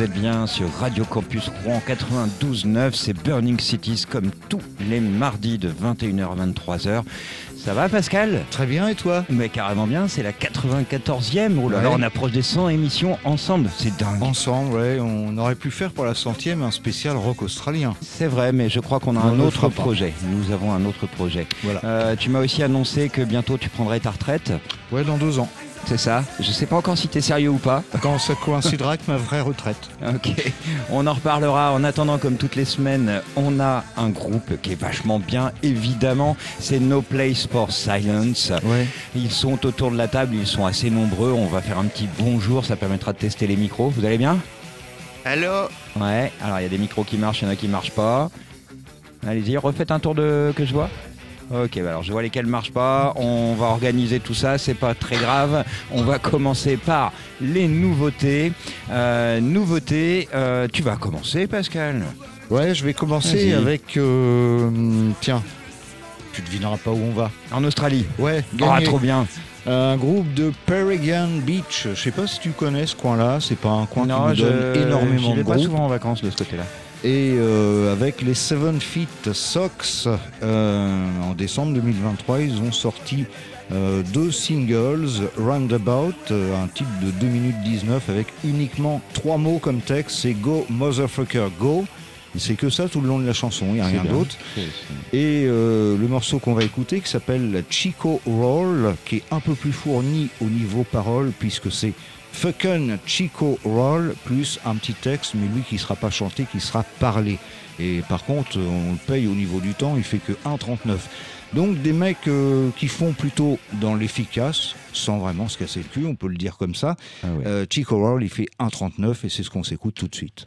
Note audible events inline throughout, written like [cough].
vous êtes bien sur Radio Campus Rouen 92.9, c'est Burning Cities comme tous les mardis de 21h à 23h. Ça va Pascal? Très bien et toi? Mais carrément bien, c'est la 94e, oh là Ouais. là, on approche des 100 émissions ensemble, c'est dingue. Ensemble, ouais, on aurait pu faire pour la centième un spécial rock australien. C'est vrai, mais je crois qu'on a On un autre pas. projet, nous avons un autre projet. Voilà. Euh, tu m'as aussi annoncé que bientôt tu prendrais ta retraite, Ouais, dans deux ans. C'est ça Je sais pas encore si t'es sérieux ou pas. Quand ça coïncidera avec ma vraie retraite. Ok, on en reparlera. En attendant, comme toutes les semaines, on a un groupe qui est vachement bien, évidemment. C'est No Place for Silence. Ouais. Ils sont autour de la table, ils sont assez nombreux. On va faire un petit bonjour, ça permettra de tester les micros. Vous allez bien? Allô? Ouais, alors il y a des micros qui marchent, il y en a qui marchent pas. Allez-y, refaites un tour de que je vois. Ok, bah alors je vois lesquels marchent pas. On va organiser tout ça, c'est pas très grave. On va commencer par les nouveautés. Euh, nouveautés, euh, tu vas commencer, Pascal. Ouais, je vais commencer Vas-y. avec. euh, tiens, tu devineras pas où on va. En Australie. Ouais, Ah, gagné. trop bien. Un groupe de Perigan Beach. Je sais pas si tu connais ce coin-là. C'est pas un coin qui nous donne énormément de vais pas groupes. souvent en vacances de ce côté-là. Et euh, avec les Seven Feet Sox, euh, en décembre 2023, ils ont sorti euh, deux singles, Roundabout, euh, un titre de 2 minutes 19 avec uniquement trois mots comme texte, c'est Go Motherfucker Go. C'est que ça tout le long de la chanson, il n'y a rien d'autre. Et euh, le morceau qu'on va écouter qui s'appelle Chico Roll, qui est un peu plus fourni au niveau parole, puisque c'est Fucking Chico Roll plus un petit texte, mais lui qui sera pas chanté, qui sera parlé. Et par contre, on le paye au niveau du temps, il fait que 1,39. Donc des mecs euh, qui font plutôt dans l'efficace, sans vraiment se casser le cul, on peut le dire comme ça. Ah. Euh, Chico Roll, il fait 1,39 et c'est ce qu'on s'écoute tout de suite.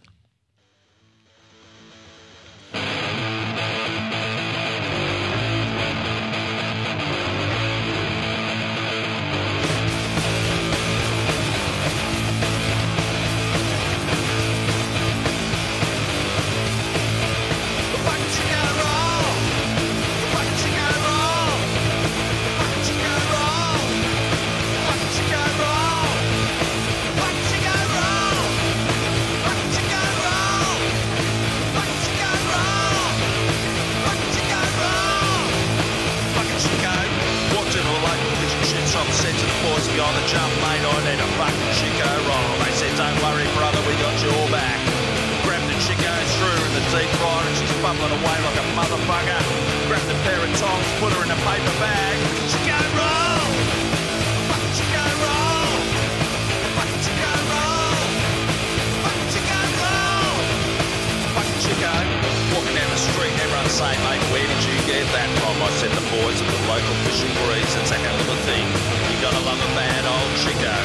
Say, mate, where did you get that from? I said, the boys at the local fishing breeze, it's a hell of a thing. You gotta love a bad old Chico.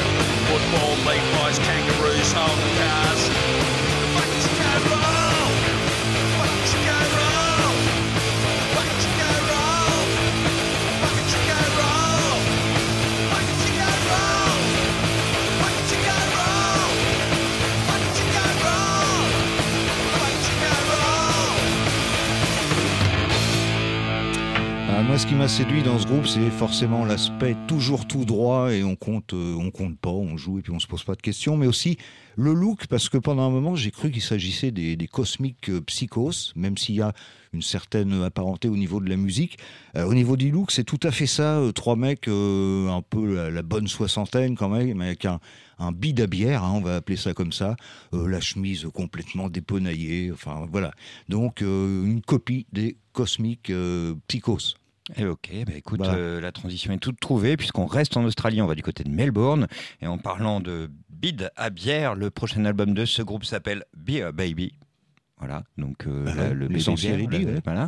Football, meat pies, kangaroos, holding cars. Ce qui m'a séduit dans ce groupe, c'est forcément l'aspect toujours tout droit et on compte, euh, on compte pas, on joue et puis on se pose pas de questions, mais aussi le look, parce que pendant un moment, j'ai cru qu'il s'agissait des, cosmiques euh, psychos, même s'il y a une certaine apparenté au niveau de la musique. Euh, au niveau du look, c'est tout à fait ça. trois mecs, un peu la, bonne soixantaine quand même, mais avec un, un bide à bière, hein, on va appeler ça comme ça. La chemise complètement dépenaillée, enfin voilà. Donc une copie des cosmiques psychos. Eh ok, bah écoute, euh, la transition est toute trouvée puisqu'on reste en Australie, on va du côté de Melbourne. Et en parlant de bide à bière, le prochain album de ce groupe s'appelle Beer Baby. Voilà, donc euh, Bah ouais, le l'essentiel est ouais. voilà.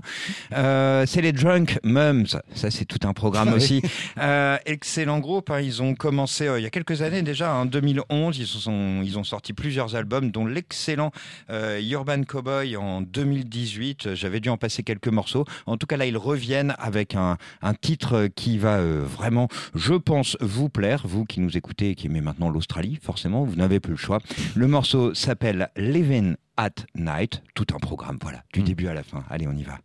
Euh, c'est les Drunk Mums, ça c'est tout un programme Ah aussi. Euh, excellent groupe, hein, ils ont commencé il y a quelques années déjà, en 2011, ils, se sont, ils ont sorti plusieurs albums, dont l'excellent Urban Cowboy en 2018. J'avais dû en passer quelques morceaux. En tout cas là, ils reviennent avec un, un titre qui va vraiment, je pense, vous plaire, vous qui nous écoutez et qui aimez maintenant l'Australie, forcément, vous n'avez plus le choix. Le morceau s'appelle Living at Night, tout un programme, voilà, du Mm. début à la fin. Allez, on y va.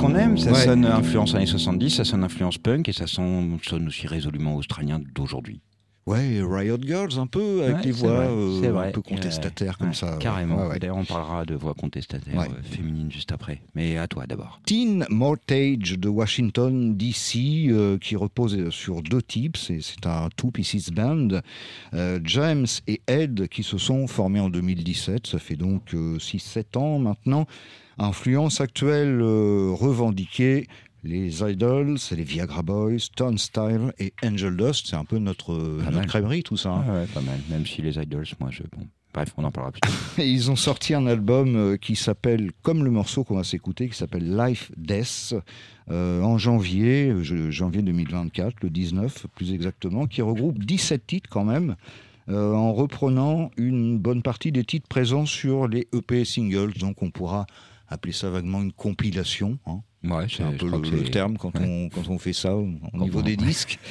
Qu'on aime. Ça Ouais. sonne influence années 70, ça sonne influence punk et ça sonne, sonne aussi résolument australien d'aujourd'hui. Ouais, Riot Girls un peu, avec Ouais, les voix vrai, euh, un peu contestataires comme Ouais, ça. Carrément. Ouais. D'ailleurs, on parlera de voix contestataires euh, féminines juste après. Mais à toi d'abord. Teen Mortage de Washington DC euh, qui repose sur deux types, c'est c'est un two pieces band, Euh, James et Ed qui se sont formés en 2017, ça fait donc 6-7 ans maintenant. Influence actuelle euh, revendiquée, les Idols, c'est les Viagra Boys, Turnstile et Angel Dust, c'est un peu notre, notre crèmerie tout ça. hein. Ah ouais, pas mal. Même si les idols, moi, je. Bon. Bref, on en parlera plus tard. [laughs] Ils ont sorti un album euh, qui s'appelle, comme le morceau qu'on va s'écouter, qui s'appelle Life Death, euh, en janvier, je- janvier 2024, le 19 plus exactement, qui regroupe 17 titres quand même, euh, en reprenant une bonne partie des titres présents sur les EP singles. Donc on pourra appeler ça vaguement une compilation. hein. Ouais, C'est un peu le, terme quand, ouais. on, quand on fait ça au niveau des disques. [laughs]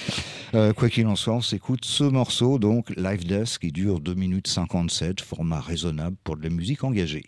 Euh, quoi qu'il en soit, on s'écoute ce morceau, donc Live Death, qui dure 2 minutes 57, format raisonnable pour de la musique engagée.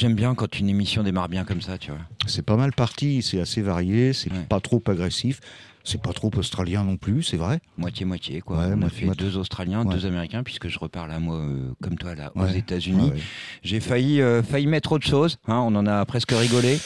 J'aime bien quand une émission démarre bien comme ça, tu vois. C'est pas mal parti, c'est assez varié, c'est Ouais. pas trop agressif, c'est pas trop australien non plus, c'est vrai. Moitié-moitié, quoi. Ouais, on a moitié- fait moitié. deux Australiens, Ouais. deux Américains, puisque je repars là, moi, euh, comme toi, là, aux. États-Unis. J'ai failli, euh, failli mettre autre chose, hein, on en a presque rigolé.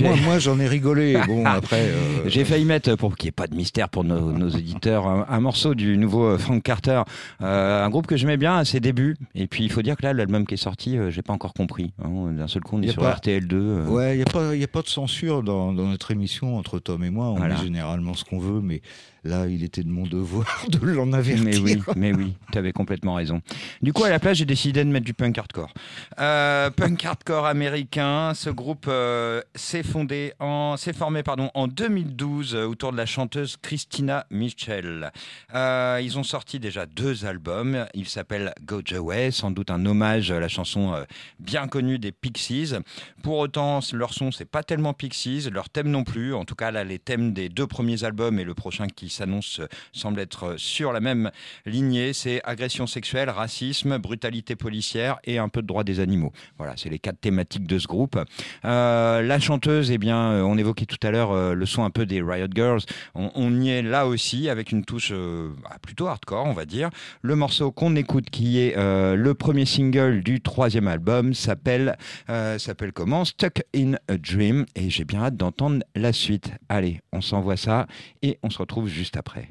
Moi, moi j'en ai rigolé. [laughs] Bon, après. euh, J'ai failli mettre, pour qu'il n'y ait pas de mystère pour nos, nos auditeurs, un, un morceau du nouveau euh, Frank Carter, euh, un groupe que j'aimais bien à ses débuts. Et puis il faut dire que là, l'album qui est sorti, euh, j'ai pas encore compris. hein. D'un seul coup, on est sur pas- RTL2. euh, Ouais, il n'y a, a pas de censure dans, dans notre émission entre Tom et moi. On Voilà. dit généralement ce qu'on veut, mais là, il était de mon devoir [laughs] de l'en avertir. Mais oui, mais oui, tu avais complètement raison. Du coup, à la place, j'ai décidé de mettre du punk hardcore. Euh, punk hardcore américain, ce groupe euh, s'est fondé en, c'est formé pardon en 2012 euh, autour de la chanteuse Christina Mitchell. Euh, ils ont sorti déjà deux albums. Ils s'appellent Go Away, sans doute un hommage à la chanson bien connue des Pixies. Pour autant, leur son c'est pas tellement Pixies, leur thème non plus. En tout cas, là, les thèmes des deux premiers albums et le prochain qui s'annonce euh, semblent être sur la même lignée. C'est agression sexuelle, racisme, brutalité policière et un peu de droit des animaux. Voilà, c'est les quatre thématiques de ce groupe. Euh, la chanteuse, eh bien, euh, on évoquait tout à l'heure euh, le son un peu des Riot Girls. On, y est là aussi avec une touche euh, bah, plutôt hardcore, on va dire. Le morceau qu'on écoute, qui est euh, le premier single du troisième album, s'appelle euh, s'appelle comment? Stuck in a Dream. Et j'ai bien hâte d'entendre la suite. Allez, on s'envoie ça et on se retrouve juste après.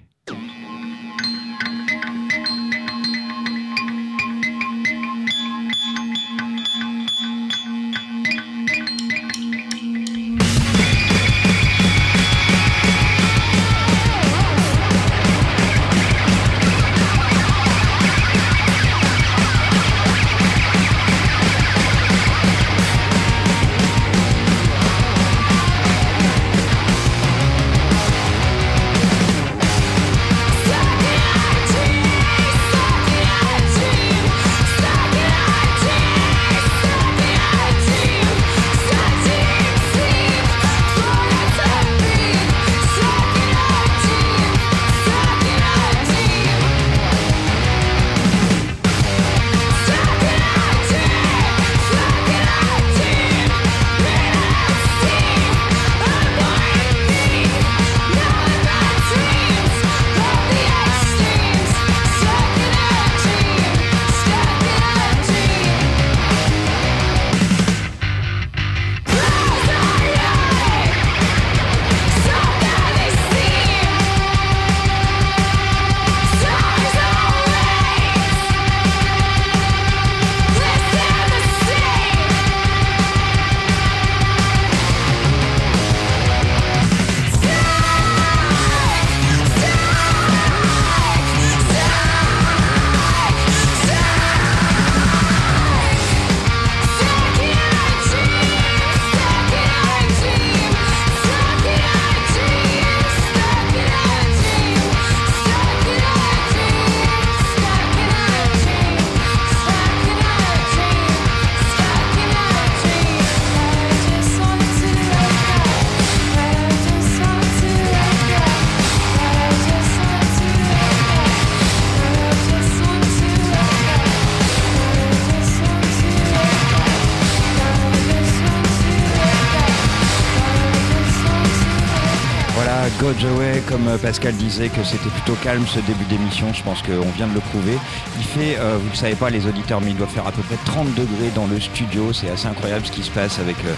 Pascal disait que c'était plutôt calme ce début d'émission, je pense qu'on vient de le prouver. Il fait, euh, vous ne le savez pas les auditeurs, mais il doit faire à peu près 30 degrés dans le studio, c'est assez incroyable ce qui se passe avec euh,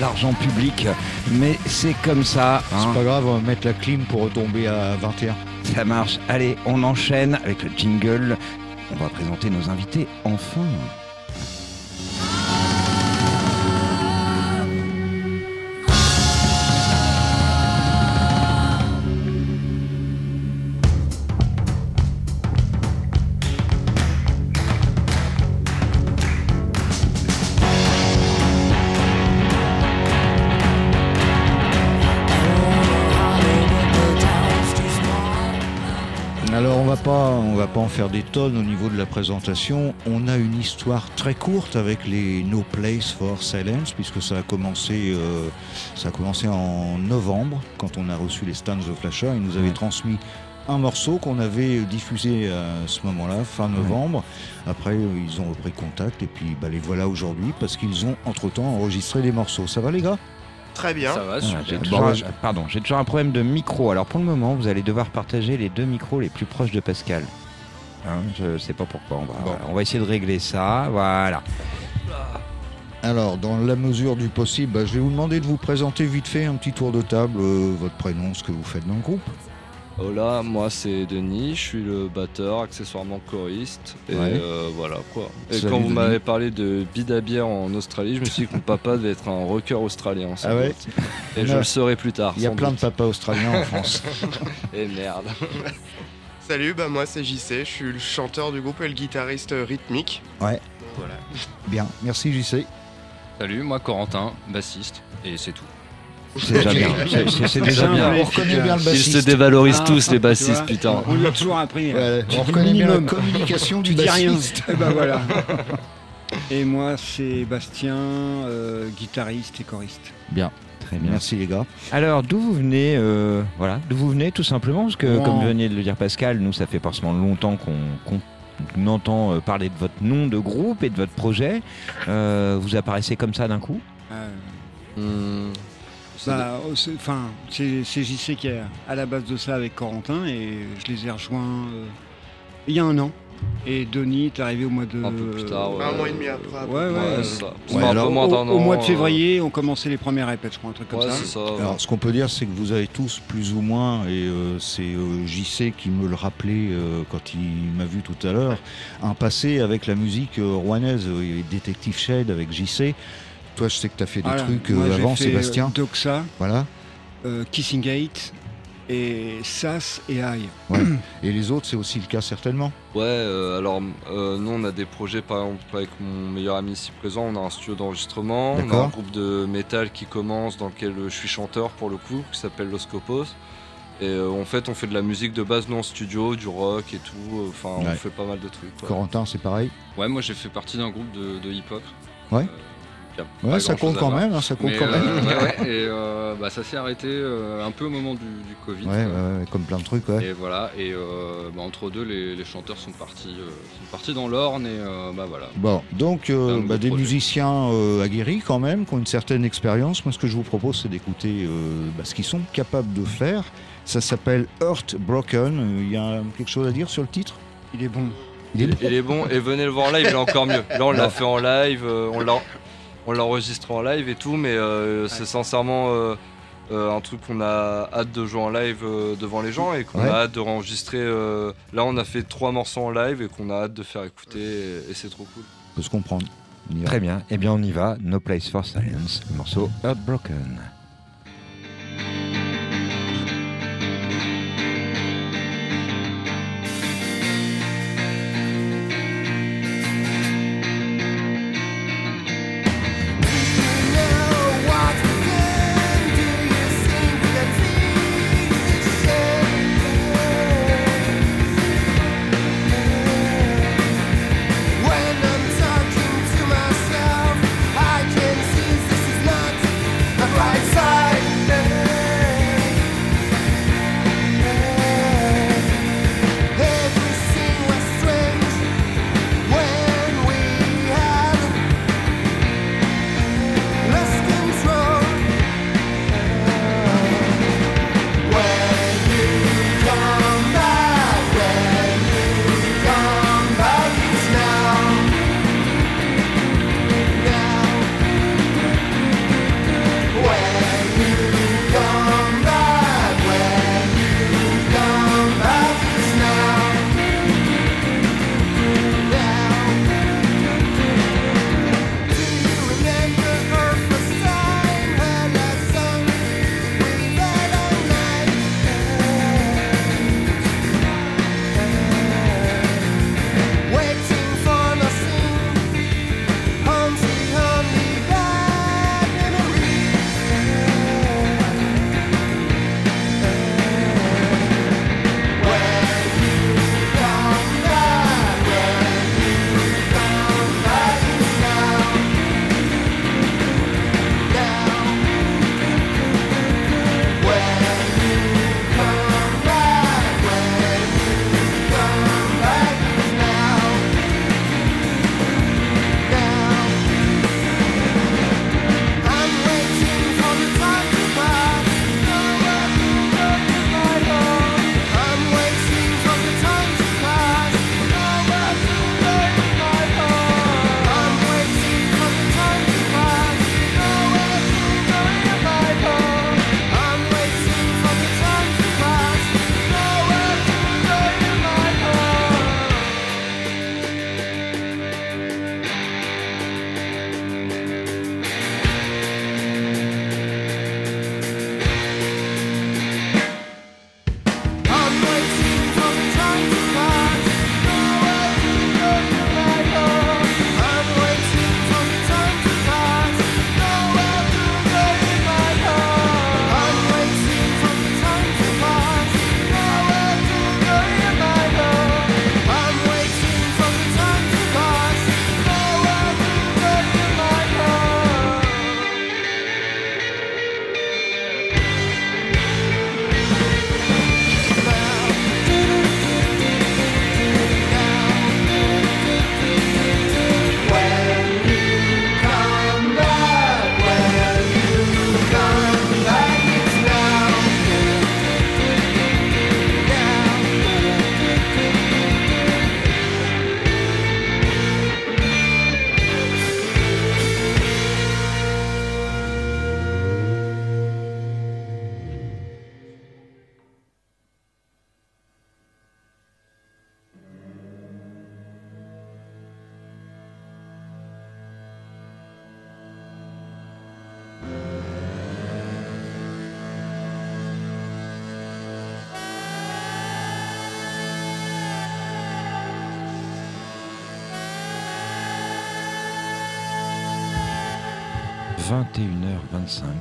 l'argent public, mais c'est comme ça. hein. C'est pas grave, on va mettre la clim pour retomber à 21. Ça marche. Allez, on enchaîne avec le jingle. On va présenter nos invités enfin. Faire des tonnes au niveau de la présentation. On a une histoire très courte avec les No Place for Silence puisque ça a commencé, euh, ça a commencé en novembre quand on a reçu les stands de Flasher. Ils nous avaient Ouais. transmis un morceau qu'on avait diffusé à ce moment-là, fin novembre. Après, ils ont repris contact et puis bah, les voilà aujourd'hui parce qu'ils ont entre-temps enregistré des morceaux. Ça va les gars? Très bien. Ça va, super. j'ai Bon, toujours, un- je- pardon, j'ai toujours un problème de micro. Alors pour le moment, vous allez devoir partager les deux micros les plus proches de Pascal. Hein, je sais pas pourquoi. On va, Bon. on va essayer de régler ça. Voilà. Alors, dans la mesure du possible, bah, je vais vous demander de vous présenter vite fait un petit tour de table, euh, votre prénom, ce que vous faites dans le groupe. Hola, moi c'est Denis, je suis le batteur, accessoirement choriste. Et Ouais. euh, voilà quoi. Et Salut, quand vous m'avez parlé de bidabière en Australie, je me suis dit que mon papa devait être un rocker australien. Ah ouais. Et je a- le saurai plus tard. Il y a plein de papas australiens en France. [laughs] Et merde. [laughs] Salut, bah moi c'est JC, je suis le chanteur du groupe et le guitariste rythmique. Ouais. Voilà. [laughs] Bien, merci JC. Salut, moi Corentin, bassiste, et c'est tout. C'est déjà bien. C'est- déjà bien. On reconnaît bien le efficace. Ils bassiste. se dévalorisent Ah, tous, les bassistes, vois, putain. On lui a toujours appris. Ouais, on reconnaît bien la communication [laughs] du rien. bassiste. Et ben voilà. [laughs] Et moi, c'est Bastien, euh, guitariste et choriste. Bien. Très bien. Merci les gars. Alors, d'où vous venez euh, Voilà, d'où vous venez tout simplement Parce que, Wow. comme venait de le dire Pascal, nous, ça fait seulement longtemps qu'on entend euh, parler de votre nom de groupe et de votre projet. Euh, vous apparaissez comme ça d'un coup? Euh, Hmm, c'est bah, c'est- Enfin, c'est c'est JC qui est à la base de ça avec Corentin et je les ai rejoints euh, il y a un an. Et Denis est arrivé au mois de. Un peu plus tard, ouais. Un mois et demi après. Ouais, ouais. Ça. alors, au, mois de euh, février, on commençait les premières répètes, je crois, un truc comme Ouais, ça. Alors, ce qu'on peut dire, c'est que vous avez tous plus ou moins, et euh, c'est euh, JC qui me le rappelait euh, quand il m'a vu tout à l'heure, un passé avec la musique euh, rouennaise, euh, Détective Shade avec JC. Toi, je sais que tu as fait des Voilà. trucs euh, avant, fait, Sébastien. euh, Doxa, Voilà. euh, Kissing Gate et Sass et Aïe. [clears throat] Et les autres, c'est aussi le cas certainement. Ouais, euh, alors euh, nous on a des projets par exemple avec mon meilleur ami ici présent, on a un studio d'enregistrement, on a un groupe de métal qui commence dans lequel euh, je suis chanteur pour le coup, qui s'appelle Los Copos. Et euh, en fait on fait de la musique de base nous en studio, du rock et tout, euh, enfin Ouais. on fait pas mal de trucs. quoi. Corentin, c'est pareil. Ouais, moi j'ai fait partie d'un groupe de, de hip-hop. Ouais. Euh, a Ouais, pas ça compte quand voir. même, hein, ça compte Mais, quand même. euh, ouais, [laughs] et euh, bah, ça s'est arrêté euh, un peu au moment du, du Covid. Ouais, ouais, comme plein de trucs, ouais. Et voilà, et euh, bah, entre deux, les, les chanteurs sont partis, euh, sont partis dans l'Orne, et euh, bah voilà. Bon, donc euh, bah, des projet. musiciens euh, aguerris quand même, qui ont une certaine expérience. Moi, ce que je vous propose, c'est d'écouter euh, bah, ce qu'ils sont capables de faire. Ça s'appelle Heart Broken. Euh, Il y a quelque chose à dire sur le titre? Il est bon. Il est Il, bon. il est bon, et venez le voir en live, il est encore mieux. Là on l'a fait en live, euh, on l'a on l'a enregistré en live et tout, mais euh, c'est sincèrement euh, euh, un truc qu'on a hâte de jouer en live euh, devant les gens et qu'on Ouais. a hâte de enregistrer. euh, là on a fait trois morceaux en live et qu'on a hâte de faire écouter et, et c'est trop cool. On peut se comprendre. On y va. Très bien. Eh bien, on y va. No Place for Silence, le morceau Heartbroken.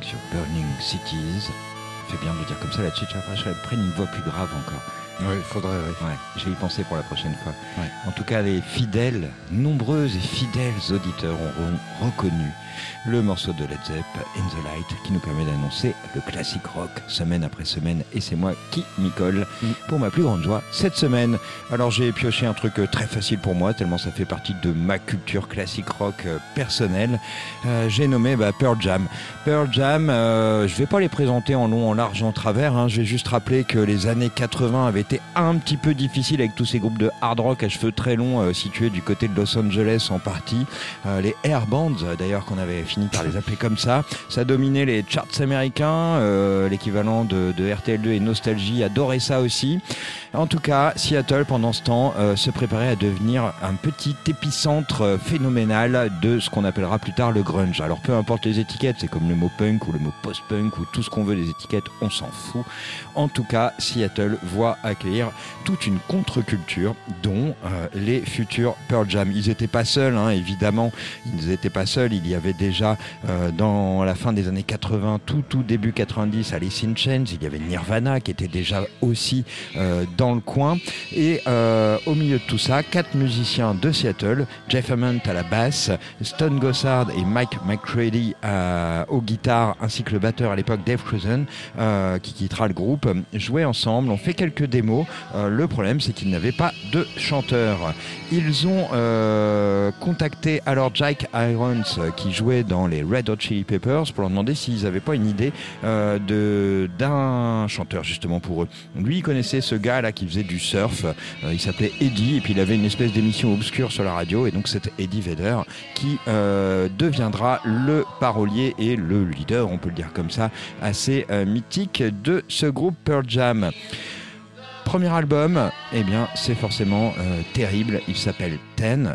Sur Burning Cities. Fait bien de le dire comme ça tu vois, je prenne une voix plus grave encore. Oui, il faudrait. oui. Ouais, je vais y penser pour la prochaine fois. Ouais. En tout cas, les fidèles, nombreuses et fidèles auditeurs auront reconnu le morceau de Led Zepp, In the Light, qui nous permet d'annoncer le classique rock semaine après semaine. Et c'est moi qui m'y colle Mm. pour ma plus grande joie cette semaine. Alors j'ai pioché un truc euh, très facile pour moi, tellement ça fait partie de ma culture classique rock euh, personnelle. Euh, j'ai nommé bah, Pearl Jam. Pearl Jam, euh, je vais pas les présenter en long, en large, en travers. hein. Je vais juste rappeler que les années 80 avaient été un petit peu difficiles avec tous ces groupes de hard rock à cheveux très longs euh, situés du côté de Los Angeles en partie. Euh, les air bands, euh, d'ailleurs, qu'on avait fini par les appeler comme ça. Ça dominait les charts américains, l'équivalent de, de RTL2 et Nostalgie adorait ça aussi. En tout cas, Seattle, pendant ce temps, euh, se préparait à devenir un petit épicentre euh, phénoménal de ce qu'on appellera plus tard le grunge. Alors peu importe les étiquettes, c'est comme le mot punk ou le mot post-punk ou tout ce qu'on veut des étiquettes, on s'en fout. En tout cas, Seattle voit accueillir toute une contre-culture dont euh, les futurs Pearl Jam. Ils n'étaient pas seuls, hein, évidemment, ils n'étaient pas seuls. Il y avait déjà dans la fin des années 80, tout, tout début 90, Alice in Chains, il y avait Nirvana qui était déjà aussi dans le coin. Et euh, au milieu de tout ça, quatre musiciens de Seattle, Jeff Hammond à la basse, Stone Gossard et Mike McCready à- aux guitares, ainsi que le batteur à l'époque Dave Cruzen, euh, qui quittera le groupe, jouaient ensemble, ont fait quelques démos. Euh, le problème, c'est qu'ils n'avaient pas de chanteur. Ils ont euh, contacté alors Jack Irons, euh, qui jouait dans les Red Hot Chili Peppers, pour leur demander s'ils n'avaient pas une idée euh, de d'un chanteur justement pour eux. Lui, il connaissait ce gars qui faisait du surf. Euh, il s'appelait Eddie et puis il avait une espèce d'émission obscure sur la radio et donc c'était Eddie Vedder qui euh, deviendra le parolier et le leader, on peut le dire comme ça, assez euh, mythique de ce groupe Pearl Jam. Premier album, eh bien, c'est forcément terrible. Il s'appelle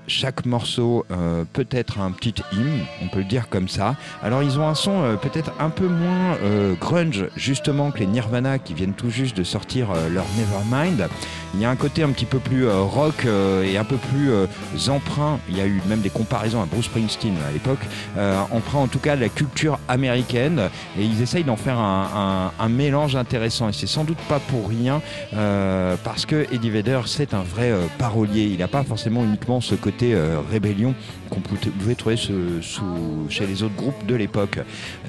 Chaque morceau euh, peut être un petit hymne, on peut le dire comme ça. Alors, ils ont un son euh, peut-être un peu moins euh, grunge, justement, que les Nirvana qui viennent tout juste de sortir leur Nevermind. Il y a un côté un petit peu plus rock et un peu plus emprunt. Il y a eu même des comparaisons à Bruce Springsteen à l'époque, emprunt en tout cas de la culture américaine. Et ils essayent d'en faire un, un- mélange intéressant. Et c'est sans doute pas pour rien. Parce que Eddie Vedder, c'est un vrai parolier. Il n'a pas forcément uniquement ce côté euh, rébellion qu'on pou- pouvait trouver chez les autres groupes de l'époque.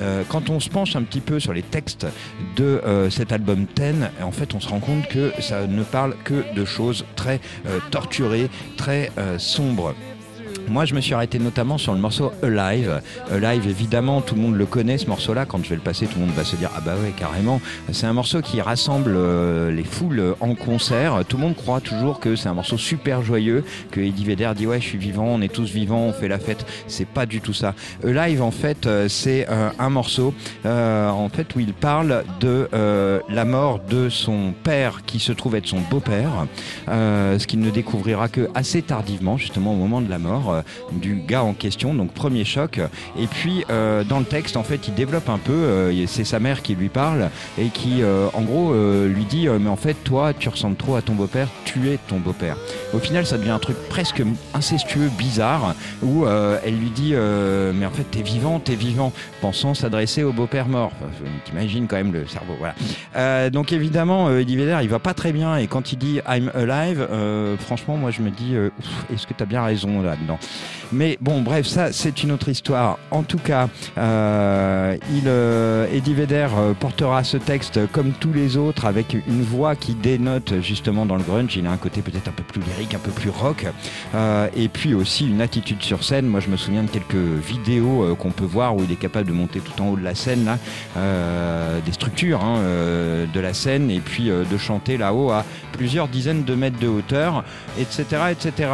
Euh, quand on se penche un petit peu sur les textes de euh, cet album Ten, en fait, on se rend compte que ça ne parle que de choses très torturées, très sombres. Moi, je me suis arrêté notamment sur le morceau Alive. Alive, évidemment, tout le monde le connaît, ce morceau-là. Quand je vais le passer, tout le monde va se dire Ah bah ouais, carrément. C'est un morceau qui rassemble euh, les foules en concert. Tout le monde croit toujours que c'est un morceau super joyeux, que Eddie Vedder dit Ouais, je suis vivant, on est tous vivants, on fait la fête. C'est pas du tout ça. Alive, en fait, euh, c'est euh, un morceau euh, en fait, où il parle de la mort de son père qui se trouve être son beau-père, ce qu'il ne découvrira que assez tardivement, justement au moment de la mort euh, du gars en question. Donc premier choc. Et puis euh, dans le texte, en fait, il développe un peu. euh, c'est sa mère qui lui parle et qui, en gros, lui dit mais en fait, toi, tu ressembles trop à ton beau-père. Tu es ton beau-père. Au final, ça devient un truc presque incestueux, bizarre, où elle lui dit mais en fait, t'es vivant, t'es vivant, pensant s'adresser au beau-père mort. T'imagines quand même le cerveau, voilà. Donc évidemment, Eddie Vedder, il va pas très bien et quand il dit I'm alive, franchement, moi je me dis, est-ce que tu as bien raison là-dedans Mais bon, bref, ça c'est une autre histoire. En tout cas, euh, il, euh, Eddie Vedder euh, portera ce texte comme tous les autres avec une voix qui dénote justement dans le grunge. Il a un côté peut-être un peu plus lyrique, un peu plus rock, et puis aussi une attitude sur scène. Moi, je me souviens de quelques vidéos qu'on peut voir où il est capable de monter tout en haut de la scène là, des structures hein, de la scène, et puis de chanter là-haut à plusieurs dizaines de mètres de hauteur, etc., etc.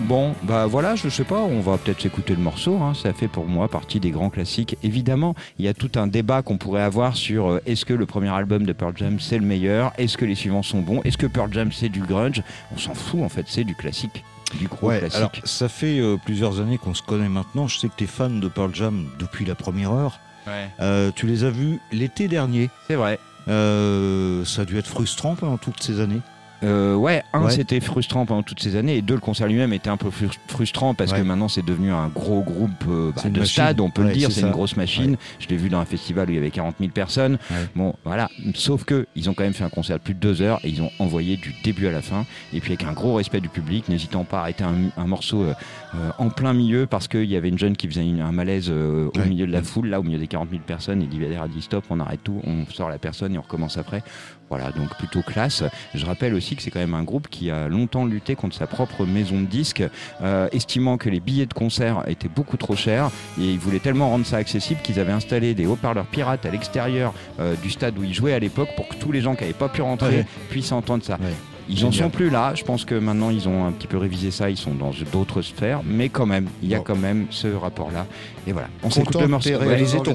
Bon, bah voilà, je sais pas, on va peut-être s'écouter le morceau. hein, ça fait pour moi partie des grands classiques. Évidemment, il y a tout un débat qu'on pourrait avoir sur euh, est-ce que le premier album de Pearl Jam c'est le meilleur, est-ce que les suivants sont bons, est-ce que Pearl Jam c'est du grunge? On s'en fout en fait, c'est du classique, du gros Ouais, classique. alors ça fait euh, plusieurs années qu'on se connaît maintenant. Je sais que tu es fan de Pearl Jam depuis la première heure. Ouais, Euh, tu les as vus l'été dernier. c'est vrai. Ça a dû être frustrant pendant toutes ces années. Euh, ouais, un, Ouais. c'était frustrant pendant toutes ces années, et deux, le concert lui-même était un peu frus- frustrant parce Ouais. que maintenant c'est devenu un gros groupe euh, bah, de machine. stade, on peut Ouais, le dire, c'est une grosse machine. Je l'ai vu dans un festival où il y avait 40 000 personnes. Bon, voilà. Sauf que ils ont quand même fait un concert de plus de deux heures et ils ont envoyé du début à la fin. Et puis avec un gros respect du public, n'hésitant pas à arrêter un, un morceau euh, euh, en plein milieu parce qu'il y avait une jeune qui faisait une- un malaise euh, au milieu de la foule, là au milieu des 40 000 personnes. Et Divader a dit stop, on arrête tout, on sort la personne et on recommence après. Voilà, donc plutôt classe. Je rappelle aussi que c'est quand même un groupe qui a longtemps lutté contre sa propre maison de disques, euh, estimant que les billets de concert étaient beaucoup trop chers et ils voulaient tellement rendre ça accessible qu'ils avaient installé des haut-parleurs pirates à l'extérieur euh, du stade où ils jouaient à l'époque pour que tous les gens qui n'avaient pas pu rentrer Ouais. puissent entendre ça. Ouais. Ils en Génial. sont plus là. Je pense que maintenant ils ont un petit peu révisé ça. Ils sont dans d'autres sphères, mais quand même, il y a Bon. quand même ce rapport-là. Et voilà, on s'écoute le de morceau. réalisé ton.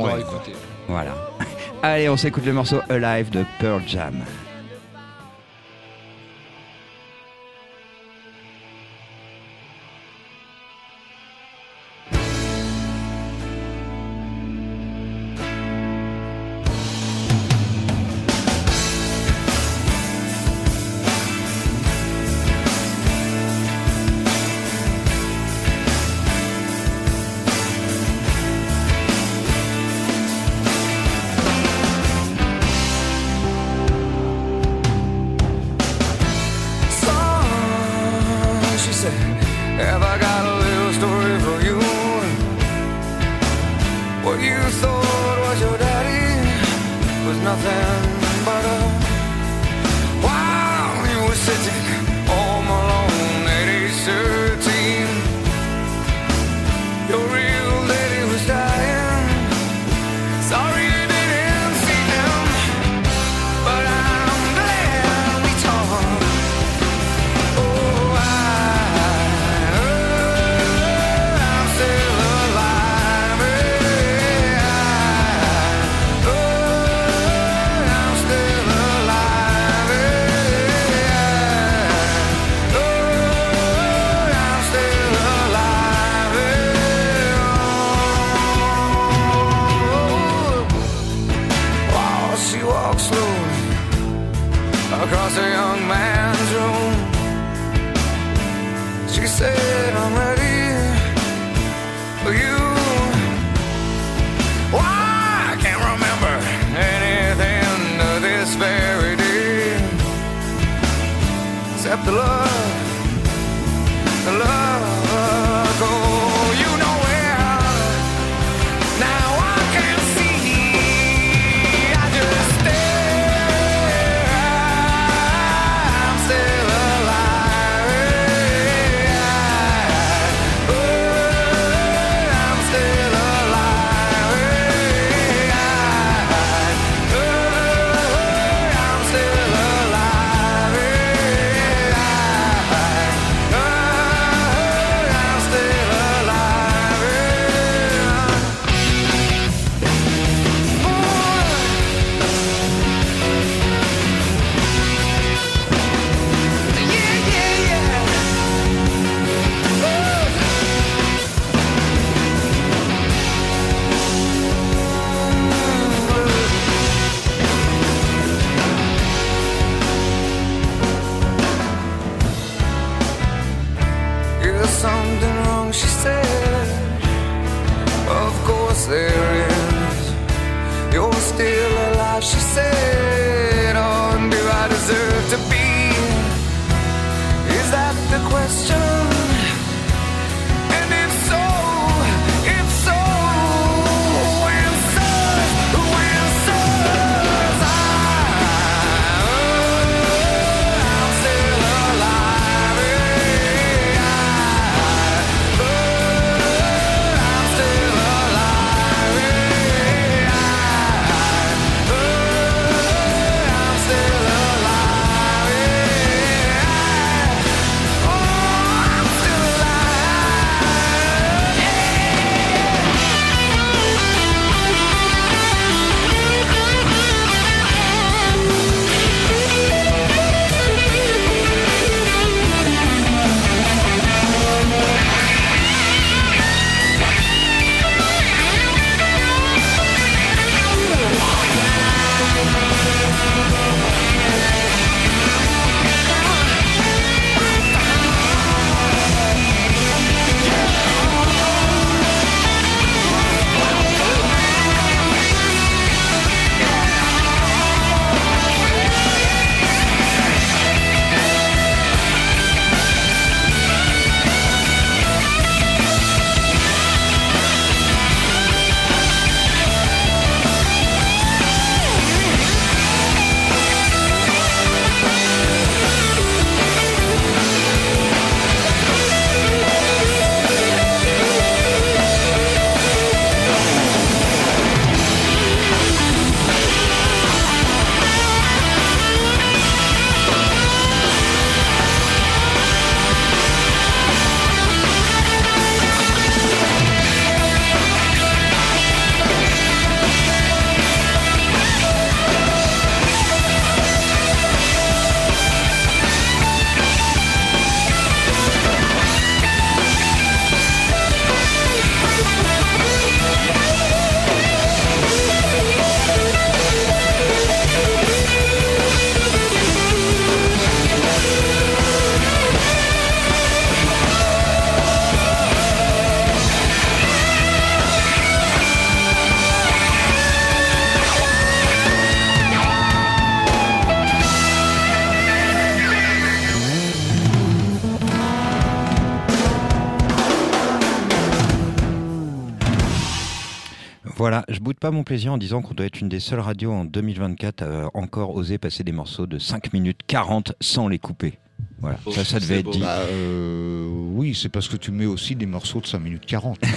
Voilà. [laughs] Allez, on s'écoute le morceau Alive de Pearl Jam. Pas mon plaisir en disant qu'on doit être une des seules radios en 2024 à encore oser passer des morceaux de 5 minutes 40 sans les couper. Voilà, Oh, ça, ça devait être beau. dit. Bah, euh, oui, c'est parce que tu mets aussi des morceaux de 5 minutes 40. [laughs]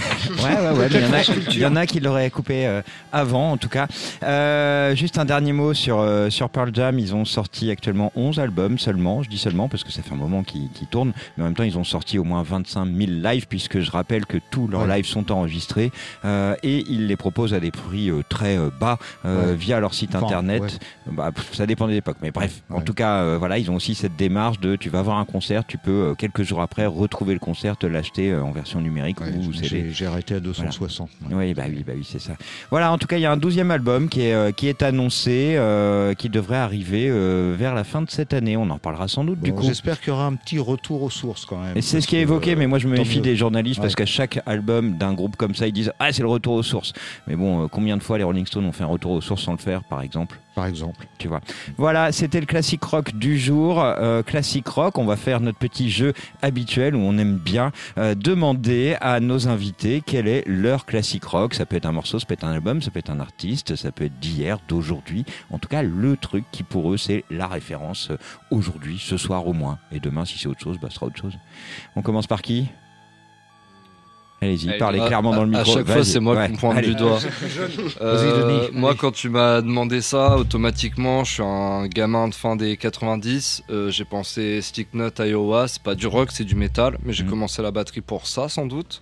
Ouais, ouais, ouais. mais Il y, en a- il y en a qui l'auraient coupé euh, avant, en tout cas. Euh, juste un dernier mot sur, euh, sur Pearl Jam. Ils ont sorti actuellement 11 albums seulement. Je dis seulement parce que ça fait un moment qu'ils qu'ils tournent. Mais en même temps, ils ont sorti au moins 25 000 lives, puisque je rappelle que tous leurs Ouais. lives sont enregistrés. Et ils les proposent à des prix très bas Ouais. via leur site Enfin, internet. ouais. Bah, ça dépend de l'époque. Mais bref, en tout cas, voilà, ils ont aussi cette démarche de tu vas voir un concert, tu peux quelques jours après retrouver le concert, te l'acheter euh, en version numérique Ouais, ou CD. j'ai arrêté à 260. ouais. Oui, bah oui, bah oui, c'est ça. Voilà, en tout cas, il y a un douzième album qui est, euh, qui est annoncé, euh, qui devrait arriver euh, vers la fin de cette année. On en parlera sans doute du coup. J'espère qu'il y aura un petit retour aux sources quand même. Et c'est ce qui est évoqué, euh, mais moi je me méfie mieux. des journalistes parce qu'à chaque album d'un groupe comme ça, ils disent Ah, c'est le retour aux sources. Mais bon, combien de fois les Rolling Stones ont fait un retour aux sources sans le faire, par exemple? Par exemple. tu vois. Voilà, c'était le classique rock du jour. Euh, classique rock, on va faire notre petit jeu habituel où on aime bien euh, demander à nos invités quel est leur classique rock. Ça peut être un morceau, ça peut être un album, ça peut être un artiste, ça peut être d'hier, d'aujourd'hui. En tout cas, le truc qui pour eux c'est la référence euh, aujourd'hui, ce soir au moins. Et demain, si c'est autre chose, bah, ce sera autre chose. On commence par qui? Allez-y, Allez, parlez À- clairement dans le micro. À chaque fois, c'est moi Ouais, qui me pointe allez. du doigt. [laughs] Euh, moi, quand tu m'as demandé ça, automatiquement, je suis un gamin de fin des 90. euh, j'ai pensé Stick Nut Iowa. C'est pas du rock, c'est du métal. Mais j'ai Mhm. commencé la batterie pour ça, sans doute.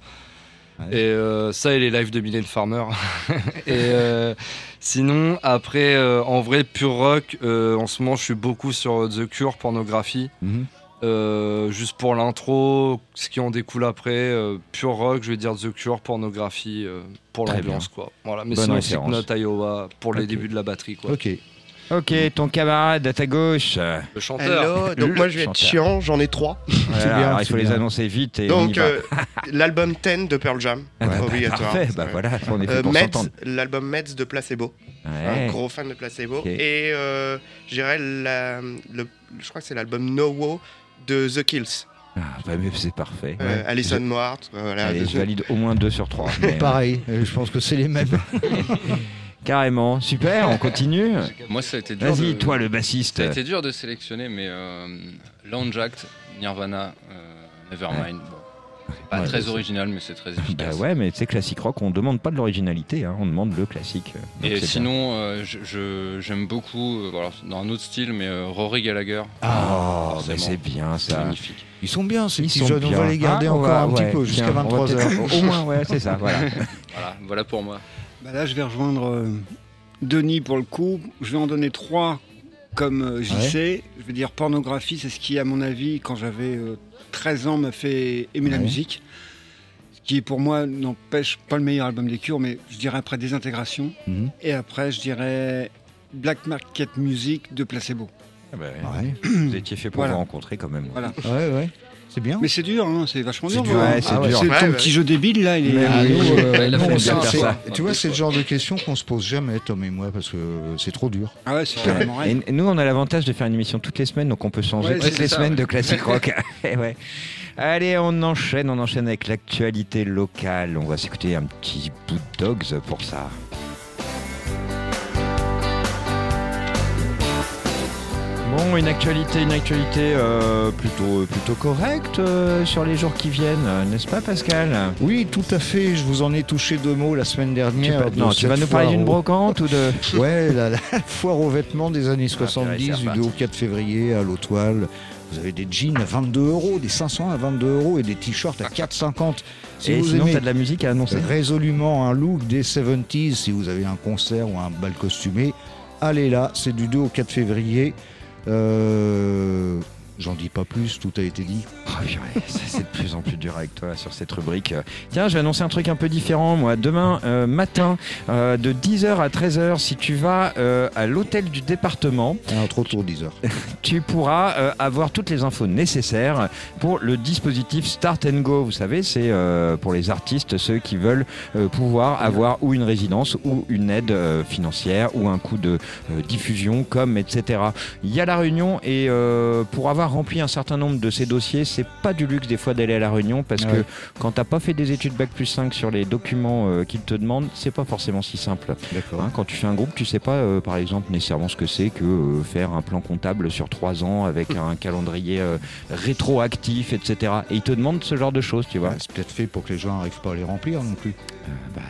Ouais. Et euh, ça et les lives de Mylène Farmer. [laughs] et euh, sinon, après, euh, en vrai, pur rock, euh, en ce moment, je suis beaucoup sur The Cure, pornographie. Mhm. Euh, juste pour l'intro, ce qui en découle après, euh, pure rock, je vais dire The Cure, pornographie, euh, pour l'ambiance quoi. Voilà, mais Bonne sinon. Slipknot, Iowa, pour les Ok. débuts de la batterie quoi. Ok. Ok, ton camarade à ta gauche. Le chanteur. Hello, donc Le moi je vais être chanteur. chiant, j'en ai trois. Voilà, [laughs] bien, alors il faut les annoncer vite et Donc euh, l'album 10 de Pearl Jam, [laughs] Ah bah, obligatoire. Parfait, bah voilà, on est fait Euh, pour l'album Meds de Placebo, Ouais. un gros fan de Placebo. Ok. Et euh, je dirais la- le, je crois que c'est l'album No Wo de The Kills. Ah, bah, mais c'est parfait. Euh, Alison Je- Moore, voilà. Allez, je valide au moins 2 sur 3. [laughs] mais, euh, Pareil, euh, je pense que c'est les mêmes. [laughs] carrément, super, on continue. [laughs] Moi, ça a été dur. Vas-y, de- toi le bassiste. Ça a été dur de sélectionner, mais euh, Landjacked, Nirvana, euh, Nevermind. C'est pas Ouais, très original, mais c'est très Bah efficace. ouais, mais c'est classique rock, on demande pas de l'originalité, hein, on demande le classique. Donc Et sinon, euh, j'aime beaucoup, euh, voilà, dans un autre style, mais euh, Rory Gallagher. bien. Ah, mais forcément. c'est bien C'est ça. magnifique. Ils sont bien, ces Ils petits sont jeunes. On bien. va les garder Ah, encore va- un petit peu, jusqu'à tiens, on va 23h. peut-être- Au moins, ouais, c'est ça, voilà. [laughs] Voilà, voilà pour moi. Bah là, je vais rejoindre euh, Denis pour le coup. Je vais en donner trois comme euh, JC. Je vais dire pornographie, c'est ce qui, à mon avis, quand j'avais euh, 13 ans, m'a fait aimer la musique. Ce qui, pour moi, n'empêche pas le meilleur album des Cures, mais je dirais après Désintégration. Mhm. Et après, je dirais Black Market Music de Placebo. Ah bah, Ouais, Vous étiez fait pour Voilà. vous rencontrer quand même. Voilà. ouais, ouais. C'est bien. Mais c'est dur, hein, c'est vachement C'est dur. dur, hein. c'est Ah dur. C'est Ouais, ton ouais. petit jeu débile, là. Il est... Ah, nous, euh, il a ça. Tu vois, c'est le genre de questions qu'on se pose jamais, Tom et moi, parce que c'est trop dur. Ah ouais, c'est carrément Et, vrai. et nous, on a l'avantage de faire une émission toutes les semaines, donc on peut changer Ouais, toutes les ça, semaines ouais. de classique rock. [laughs] [laughs] Eh ouais. Allez, on enchaîne, on enchaîne avec l'actualité locale. On va s'écouter un petit bout de Dogs pour ça. Bon, une actualité, une actualité euh, plutôt, plutôt correcte euh, sur les jours qui viennent, euh, n'est-ce pas, Pascal? Oui, tout à fait. Je vous en ai touché deux mots la semaine tu, dernière. peux- de Non, tu vas nous parler d'une brocante ou de [laughs] Ouais, la, la [laughs] foire aux vêtements des années purée, 70, c'est du reparti. 2 au 4 février à l'Autoile. Vous avez des jeans à 22 euros, des 500 à 22 euros et des t-shirts à 4,50. Si Et vous sinon, aimez t'as de la musique à annoncer résolument un look des 70s, si vous avez un concert ou un bal costumé, allez là, c'est du 2 au 4 février. Euh, J'en dis pas plus, tout a été dit. Oh, [laughs] c'est de plus en plus dur avec toi sur cette rubrique. Tiens, je vais annoncer un truc un peu différent. Moi, demain euh, matin, euh, de 10h à 13h, si tu vas euh, à l'hôtel du département, Ah, trop tôt, 10 heures. [laughs] tu pourras avoir toutes les infos nécessaires pour le dispositif Start and Go. Vous savez, c'est pour les artistes, ceux qui veulent pouvoir avoir ou une résidence ou une aide financière ou un coût de diffusion, comme etc. Il y a la réunion et pour avoir rempli un certain nombre de ces dossiers, c'est pas du luxe des fois d'aller à la réunion parce Ouais. que quand t'as pas fait des études bac plus 5 sur les documents euh, qu'ils te demandent, c'est pas forcément si simple. D'accord. Hein, quand tu fais un groupe, tu sais pas, euh, par exemple, nécessairement ce que c'est que euh, faire un plan comptable sur trois ans avec un calendrier rétroactif, etc. Et ils te demandent ce genre de choses, tu vois. Ouais, c'est peut-être fait pour que les gens n'arrivent pas à les remplir non plus. Bah,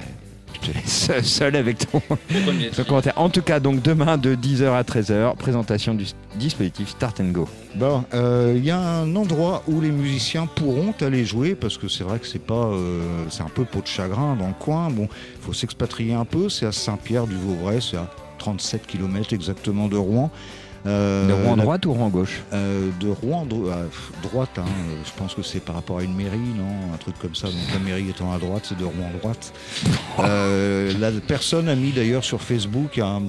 te laisse seul- avec ton, [laughs] commentaire. En tout cas, donc demain de 10h à 13h, présentation du dispositif Start and Go. Bon, euh, il y a un endroit où les musiciens pourront aller jouer parce que c'est vrai que c'est pas, euh, c'est un peu peau de chagrin dans le coin. Bon, il faut s'expatrier un peu. C'est à Saint-Pierre-du-Vauvray, c'est à 37 km exactement de Rouen. Euh, de Rouen la- droite ou Rouen gauche? Euh, de Rouen dro- droite, hein, je pense que c'est par rapport à une mairie, non? Un truc comme ça. Donc la mairie étant à droite, c'est de Rouen droite. [laughs] Euh, la personne a mis d'ailleurs sur Facebook, un-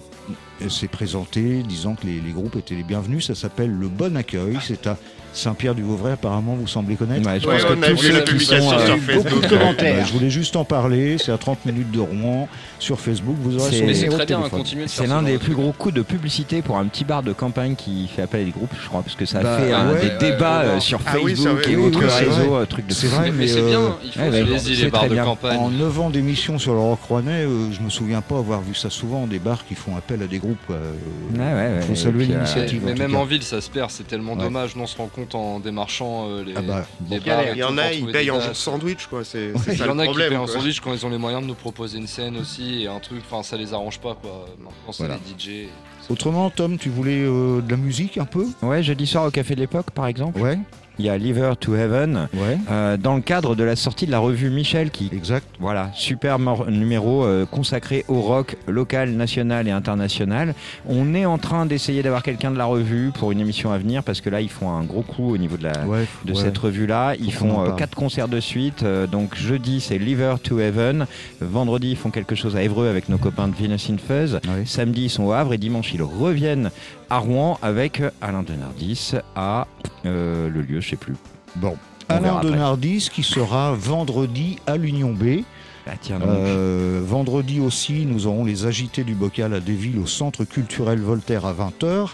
elle s'est présentée disant que les, les groupes étaient les bienvenus. Ça s'appelle Le Bon Accueil. C'est à Saint-Pierre-du-Vauvray, apparemment, vous semblez connaître. Ouais, je Ouais, pense on que a tous vu ceux la qui publication sont, euh, sur Beaucoup Facebook. Bah, je voulais juste en parler. C'est à 30 minutes de Rouen. Sur Facebook, vous aurez C'est- son numéro très bien, de C'est l'un des de plus gros coups de publicité pour un petit bar de campagne qui fait appel à des groupes, je crois, parce que ça a Bah, fait hein, des ouais, débats ouais, euh, sur Ah oui, Facebook et autres réseaux, euh, trucs de C'est vrai, Mais, c'est euh, bien, il faut les bars de campagne. En 9 ans d'émission sur le Rock Rouennais, euh, je me souviens pas avoir vu ça souvent, des bars qui font appel à des groupes. euh, Ouais, ouais, ouais. faut saluer euh, l'initiative. Mais même cas. en ville, ça se perd, c'est tellement Ouais. dommage. Nous, on se rend compte en démarchant euh, les, Ah bah, les bon. bars. et Il y en a, ils payent en sandwich, quoi. C'est Il y en a qui payent en sandwich quand ils ont les moyens de nous proposer une scène aussi et un truc. Enfin, ça les arrange pas, quoi. Maintenant, c'est Voilà. les DJ. Autrement, Tom, tu voulais euh, de la musique un peu? Ouais, jeudi soir au Café de l'Époque, par exemple, Ouais, il y a Liver to Heaven, ouais, euh, dans le cadre de la sortie de la revue Michel, qui exact. Voilà, super numéro euh, consacré au rock local, national et international. On est en train d'essayer d'avoir quelqu'un de la revue pour une émission à venir parce que là, ils font un gros coup au niveau de la, Ouais, de ouais. cette revue-là. Ils Faut font euh, quatre concerts de suite. Euh, donc jeudi, c'est Liver to Heaven. Vendredi, ils font quelque chose à Évreux avec nos copains de Venus in Fuzz. Ouais. Samedi, ils sont au Havre et dimanche, ils reviennent à Rouen avec Alain Denardis à euh, le lieu, je sais plus. Bon. On Alain. Denardis qui sera vendredi à l'Union B. Ah, tiens, donc. Euh, vendredi aussi, nous aurons les agités du bocal à Deville au Centre culturel Voltaire à 20h.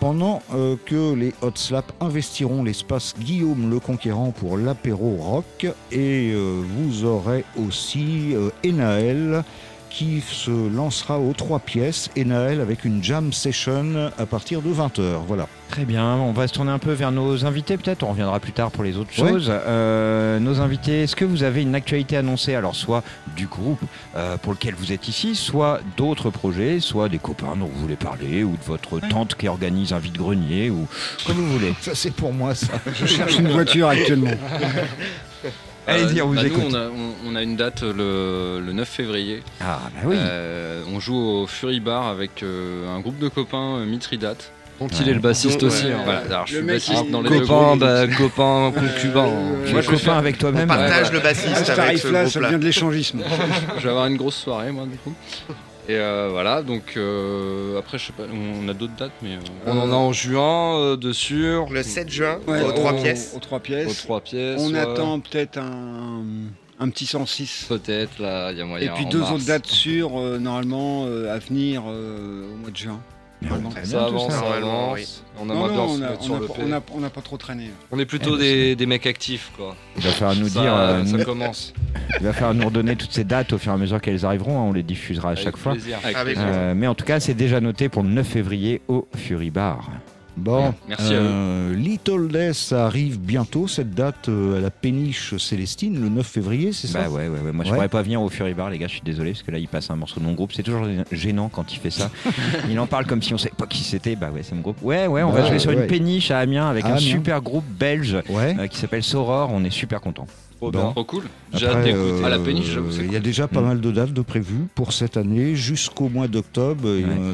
Pendant euh, que les Hot Slap investiront l'espace Guillaume le Conquérant pour l'apéro rock. Et euh, vous aurez aussi Enaël qui se lancera aux trois pièces. Enaël avec une jam session à partir de 20h. Voilà. Très bien, on va se tourner un peu vers nos invités peut-être, on reviendra plus tard pour les autres choses. Euh, nos invités, est-ce que vous avez une actualité annoncée, alors soit du groupe euh, pour lequel vous êtes ici, soit d'autres projets, soit des copains dont vous voulez parler, ou de votre tante qui organise un vide-grenier, ou comme vous voulez. Ça, c'est pour moi, ça. Je cherche une voiture actuellement. [laughs] Allez-y, on vous bah, nous, écoute. on, a, on- on a une date le, le 9 février. Ah bah oui, Euh, on joue au Fury Bar avec euh, un groupe de copains euh, Mitridate. Dont il est le bassiste Ouais. aussi. hein. Voilà, alors je Le suis bassiste dans les deux Copain, bah, copain, concubin. Euh, tu moi, es je copain faire- avec toi-même. Partage ouais. le bassiste avec ce tarif-là, ça devient de l'échangisme. [laughs] je vais avoir une grosse soirée moi du coup. Et euh, voilà, donc euh, après je sais pas, on a d'autres dates mais... euh, On en a en juin, euh, de sûr. Le 7 juin, Ouais, aux trois pièces. Aux trois Aux pièces. trois pièces. On ouais. attend peut-être un, un petit 106. Peut-être, là, il y a Et moyen. puis en deux mars. autres dates sûres, euh, normalement, euh, à venir euh, au mois de juin. Bien, avance, ça. ça Normalement, avance. On Non, non, a- mettre on sur a le pas- P. on a- on n'a pas trop traîné. On est plutôt Eh, des, des mecs actifs, quoi. Il va falloir nous ça, dire, euh, ça nous- commence. il va falloir nous redonner toutes ces dates au fur et à mesure qu'elles arriveront, hein, on les diffusera à Avec chaque fois. avec. Euh, mais en tout cas, c'est déjà noté pour le 9 février au Fury Bar. Bon, Merci à euh, Little Death arrive bientôt. Cette date euh, à la péniche Célestine, le 9 février, c'est ça? Bah ouais, ouais, ouais. Moi, je Ouais. pourrais pas venir au Fury Bar, les gars. Je suis désolé parce que là, il passe un morceau de mon groupe. C'est toujours gênant quand il fait ça. [laughs] il en parle comme si on savait pas qui c'était. Bah ouais, c'est mon groupe. Ouais, ouais. On Bah va jouer sur ouais. une péniche à Amiens avec À un Amiens. super groupe belge Ouais. euh, qui s'appelle Soror. On est super content. Trop Bon. bien. Trop cool. J'ai hâte d'écouter. euh, À la péniche, Il y a déjà pas Mm. mal de dates de prévues pour cette année jusqu'au mois d'octobre.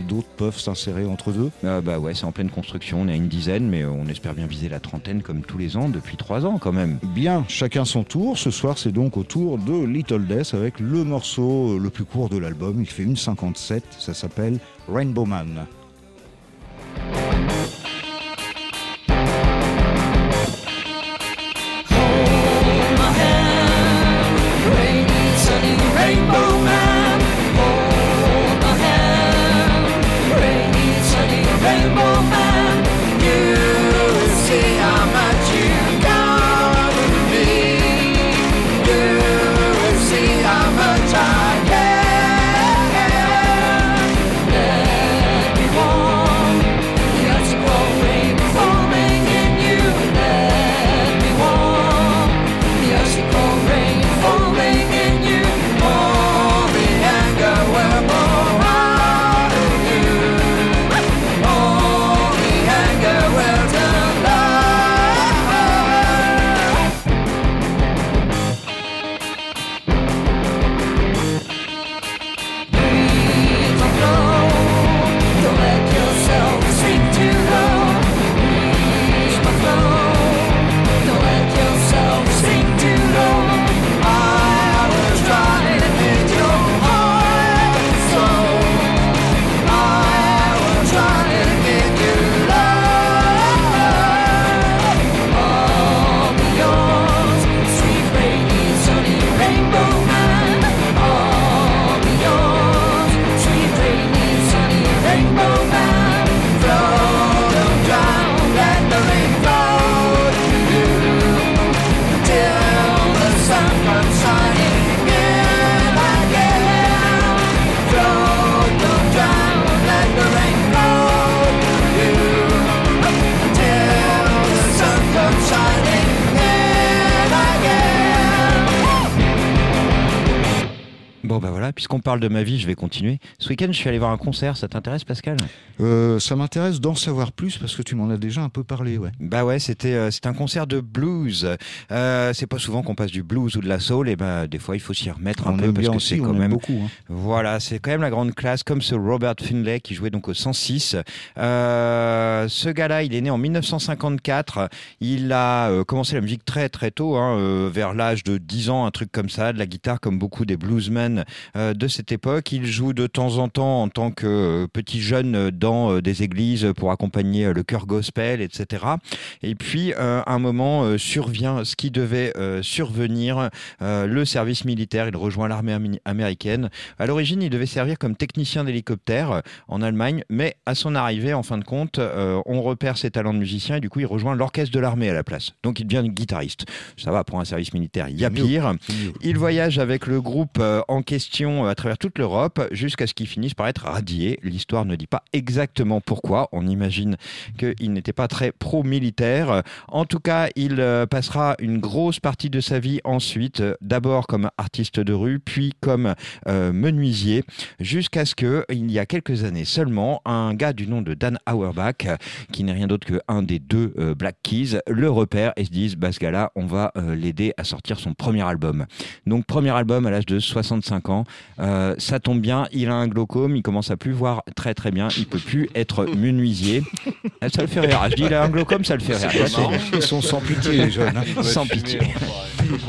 D'autres peuvent s'insérer entre deux. Euh, bah ouais, c'est en pleine construction. On est à une dizaine, mais euh, on espère bien viser la trentaine comme tous les ans depuis trois ans quand même. Bien, chacun son tour. Ce soir, c'est donc au tour de Little Death avec le morceau euh, le plus court de l'album. Il fait une 57. Ça s'appelle Rainbow Man. Parle de ma vie, je vais continuer. Ce week-end, je suis allé voir un concert, ça t'intéresse Pascal? Euh, ça m'intéresse d'en savoir plus parce que tu m'en as déjà un peu parlé, ouais. Bah ouais, c'était euh, un concert de blues. Euh, c'est pas souvent qu'on passe du blues ou de la soul, et bah des fois il faut s'y remettre un peu parce que c'est on quand même beaucoup. hein. Voilà, c'est quand même la grande classe, comme ce Robert Finlay qui jouait donc au 106. Euh, ce gars-là, il est né en 1954. Il a euh, commencé la musique très très tôt, hein, vers l'âge de 10 ans, un truc comme ça, de la guitare comme beaucoup des bluesmen de cette époque. Il joue de temps en temps en tant que euh, petit jeune dans euh, des églises pour accompagner euh, le chœur gospel, etc. Et puis, à un moment, survient ce qui devait survenir, le service militaire. Il rejoint l'armée américaine. À l'origine, il devait servir comme technicien d'hélicoptère en Allemagne, mais à son arrivée, en fin de compte, on repère ses talents de musicien et du coup, il rejoint l'orchestre de l'armée à la place. Donc, il devient guitariste. Ça va, pour un service militaire, il y a pire. Il voyage avec le groupe en question à travers toute l'Europe jusqu'à ce qu'il finisse par être radié. L'histoire ne dit pas exactement pourquoi. On imagine qu'il n'était pas très pro-militaire. En tout cas, il euh, passera une grosse partie de sa vie ensuite, euh, d'abord comme artiste de rue, puis comme euh, menuisier, jusqu'à ce que, il y a quelques années seulement, un gars du nom de Dan Auerbach, qui n'est rien d'autre qu'un des deux Black Keys, le repère et se disent, bah, ce gars-là, on va l'aider à sortir son premier album. Donc premier album à l'âge de 65 ans, ça tombe bien, il a un glaucome, il commence à plus voir très très bien, il peut plus être [laughs] menuisier. Ah, Ça le fait rire. Je dis il a un glaucome, ça le fait rire. Ils sont sans pitié, les jeunes. hein. Sans pitié.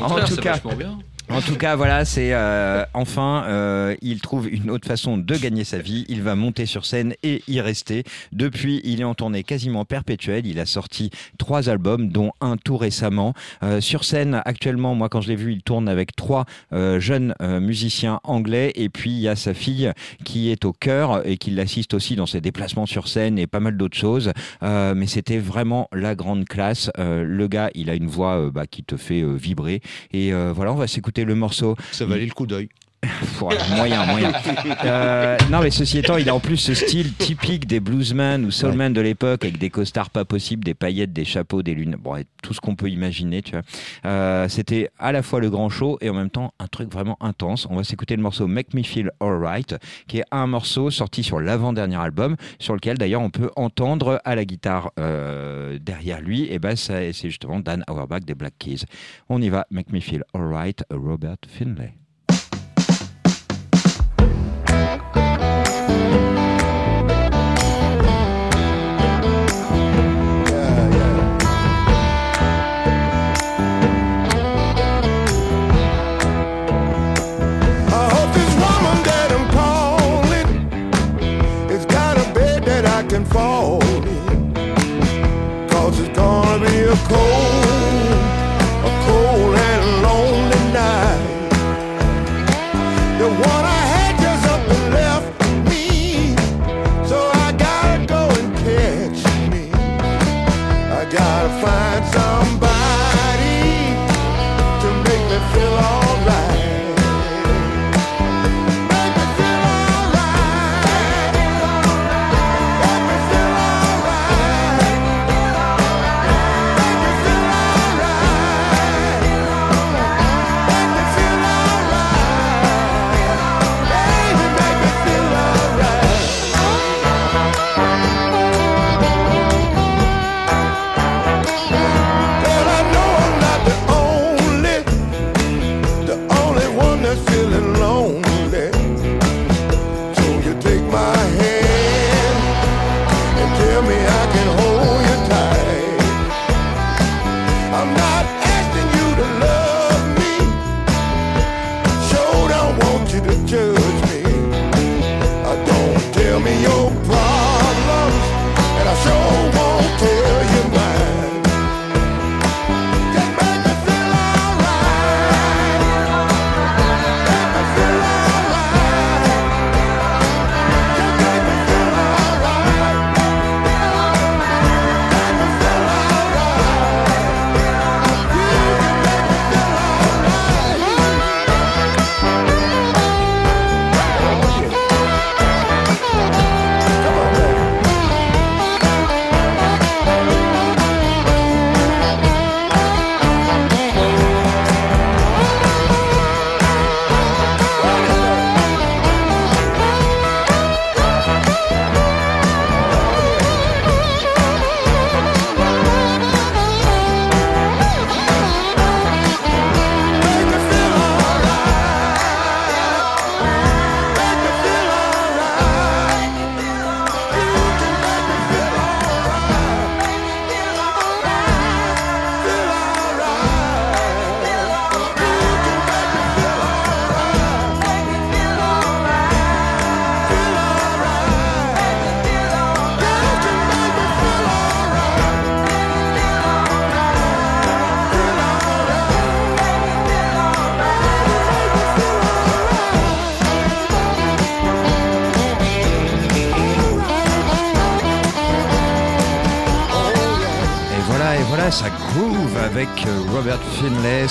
En tout cas, bien. En tout cas, voilà, c'est euh, enfin, euh, il trouve une autre façon de gagner sa vie. Il va monter sur scène et y rester. Depuis, il est en tournée quasiment perpétuelle. Il a sorti trois albums, dont un tout récemment. Euh, sur scène, actuellement, moi, quand je l'ai vu, il tourne avec trois jeunes musiciens anglais. Et puis, il y a sa fille qui est au chœur et qui l'assiste aussi dans ses déplacements sur scène et pas mal d'autres choses. Mais c'était vraiment la grande classe. Le gars, il a une voix bah, qui te fait vibrer. Et voilà, on va s'écouter le morceau. Ça valait le coup d'œil. [laughs] Moyen, moyen. Euh, non, mais ceci étant, il a en plus ce style typique des bluesmen ou soulmen de l'époque, avec des costards pas possibles, des paillettes, des chapeaux, des lunes, bon, et tout ce qu'on peut imaginer, tu vois. Euh, C'était à la fois le grand show et en même temps un truc vraiment intense. On va s'écouter le morceau Make Me Feel Alright, qui est un morceau sorti sur l'avant-dernier album, sur lequel d'ailleurs on peut entendre à la guitare euh, derrière lui, et ben c'est justement Dan Auerbach des Black Keys. On y va, Make Me Feel Alright, Robert Finlay.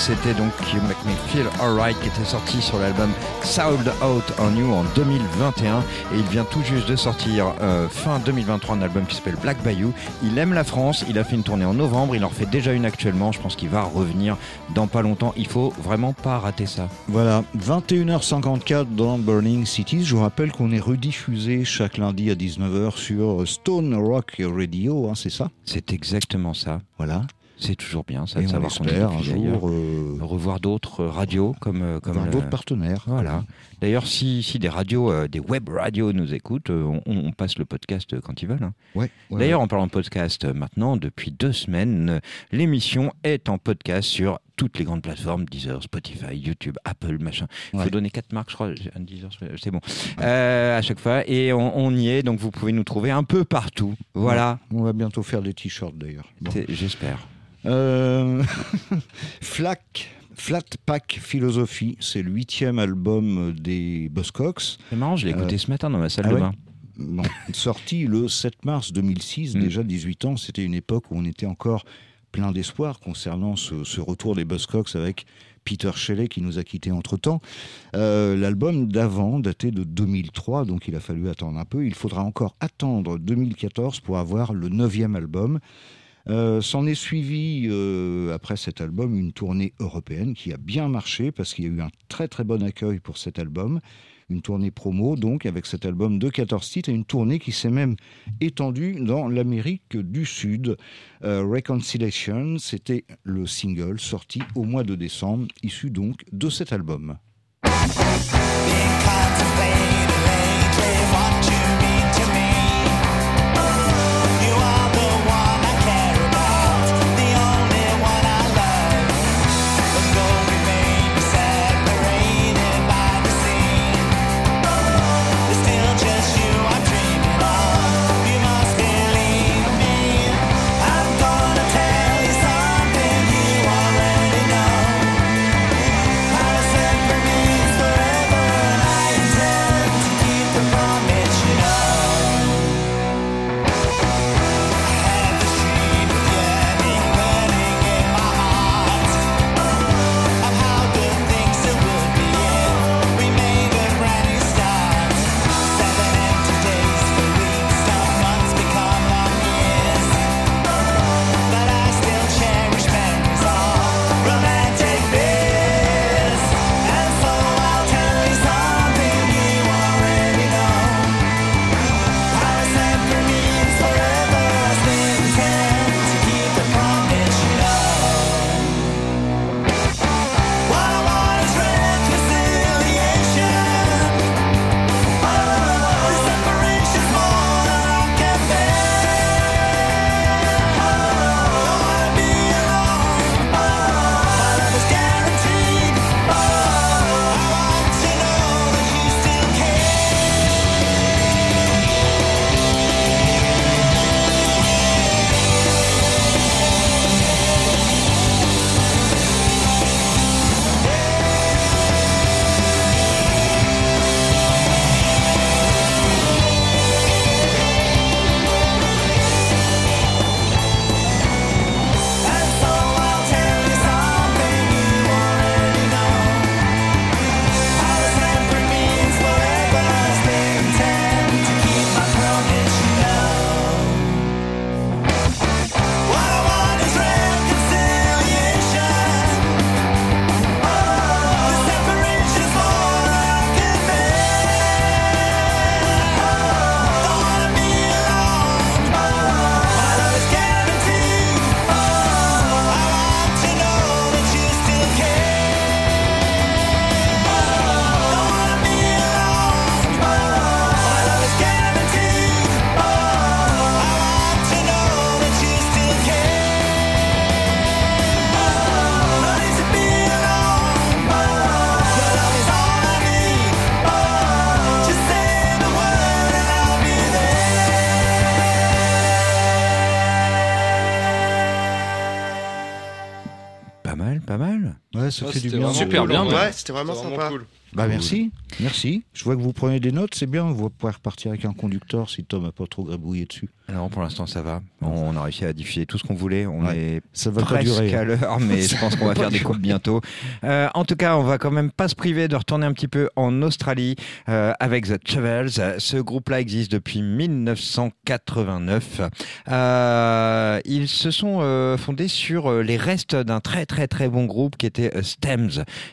C'était donc You Make Me Feel Alright qui était sorti sur l'album Sold Out on You en 2021. Et il vient tout juste de sortir euh, fin 2023 un album qui s'appelle Black Bayou. Il aime la France. Il a fait une tournée en novembre. Il en fait déjà une actuellement. Je pense qu'il va revenir dans pas longtemps. Il faut vraiment pas rater ça. Voilà, 21h54 dans Burning Cities. Je vous rappelle qu'on est rediffusé chaque lundi à 19h sur Stone Rock Radio, hein, c'est ça? C'est exactement ça. Voilà. C'est toujours bien ça Et de on savoir qu'on est un jour euh, revoir d'autres radios comme euh, comme voir le- d'autres partenaires. Voilà. D'ailleurs, si, si des radios, euh, des web radios nous écoutent, euh, on, on passe le podcast euh, quand ils veulent. hein. Ouais, ouais, D'ailleurs, en parlant de podcast, euh, maintenant, depuis deux semaines, euh, l'émission est en podcast sur toutes les grandes plateformes, Deezer, Spotify, YouTube, Apple, machin. Il faut Ouais. donner quatre marques, je crois. Deezer, c'est bon. Euh, à chaque fois. Et on, on y est, donc vous pouvez nous trouver un peu partout. Voilà. ouais. On va bientôt faire des t-shirts d'ailleurs. Bon. J'espère. Euh, [laughs] Flac, Flat Pack Philosophie, c'est le huitième album des Buzzcocks. C'est marrant, je l'ai écouté Euh, ce matin dans ma salle ah de ouais bain. Bon, [laughs] sorti le 7 mars 2006, Mm. déjà 18 ans, c'était une époque où on était encore plein d'espoir concernant ce, ce retour des Buzzcocks avec Peter Shelley qui nous a quittés entre-temps. Euh, L'album d'avant datait de 2003, donc il a fallu attendre un peu. Il faudra encore attendre 2014 pour avoir le neuvième album. Euh, S'en est suivi, euh, après cet album, une tournée européenne qui a bien marché parce qu'il y a eu un très très bon accueil pour cet album. Une tournée promo, donc, avec cet album de 14 titres et une tournée qui s'est même étendue dans l'Amérique du Sud. Euh, Reconciliation, c'était le single sorti au mois de décembre, issu donc de cet album. Fait du bien. de- super bien, Ouais, c'était vraiment sympa. cool. Bah merci, merci. Je vois que vous prenez des notes, c'est bien. Vous pouvez repartir avec un conducteur si Tom n'a pas trop grabouillé dessus. Non, pour l'instant ça va. On a réussi à diffuser tout ce qu'on voulait. On Ouais. est Ça va pas presque durer. à l'heure, mais [laughs] je pense qu'on va faire des coupes bientôt. Euh, en tout cas, on va quand même pas se priver de retourner un petit peu en Australie euh, avec The Chavels. Euh, Ce groupe-là existe depuis 1989. Euh, ils se sont euh, fondés sur euh, les restes d'un très très très bon groupe qui était euh, Stems.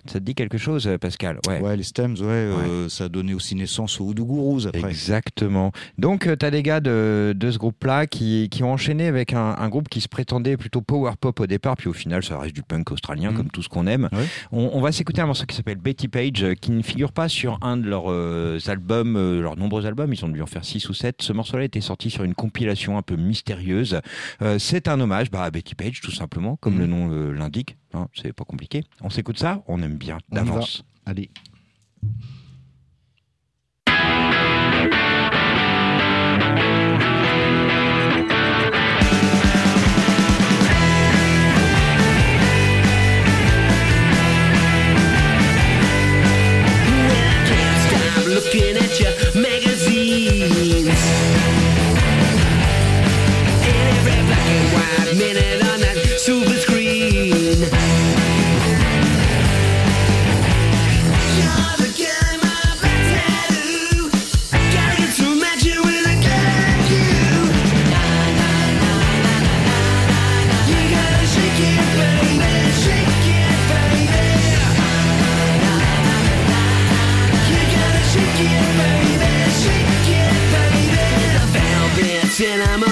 Ça te dit quelque chose, Pascal? Ouais. Ouais, les stems, ouais, euh, ça a donné aussi naissance aux Voodoo Gurus après. Exactement. Donc, tu as des gars de, de ce groupe-là qui, qui ont enchaîné avec un, un groupe qui se prétendait plutôt power pop au départ, puis au final, ça reste du punk australien, Mhm. comme tout ce qu'on aime. Ouais. On, on va s'écouter un morceau qui s'appelle Betty Page, euh, qui ne figure pas sur un de leurs euh, albums, euh, leurs nombreux albums, ils ont dû en faire 6 ou 7. Ce morceau-là était sorti sur une compilation un peu mystérieuse. Euh, C'est un hommage bah, à Betty Page, tout simplement, comme Mhm. le nom euh, l'indique. Hein, C'est pas compliqué. On s'écoute ça, on aime bien d'avance. Allez. and I'm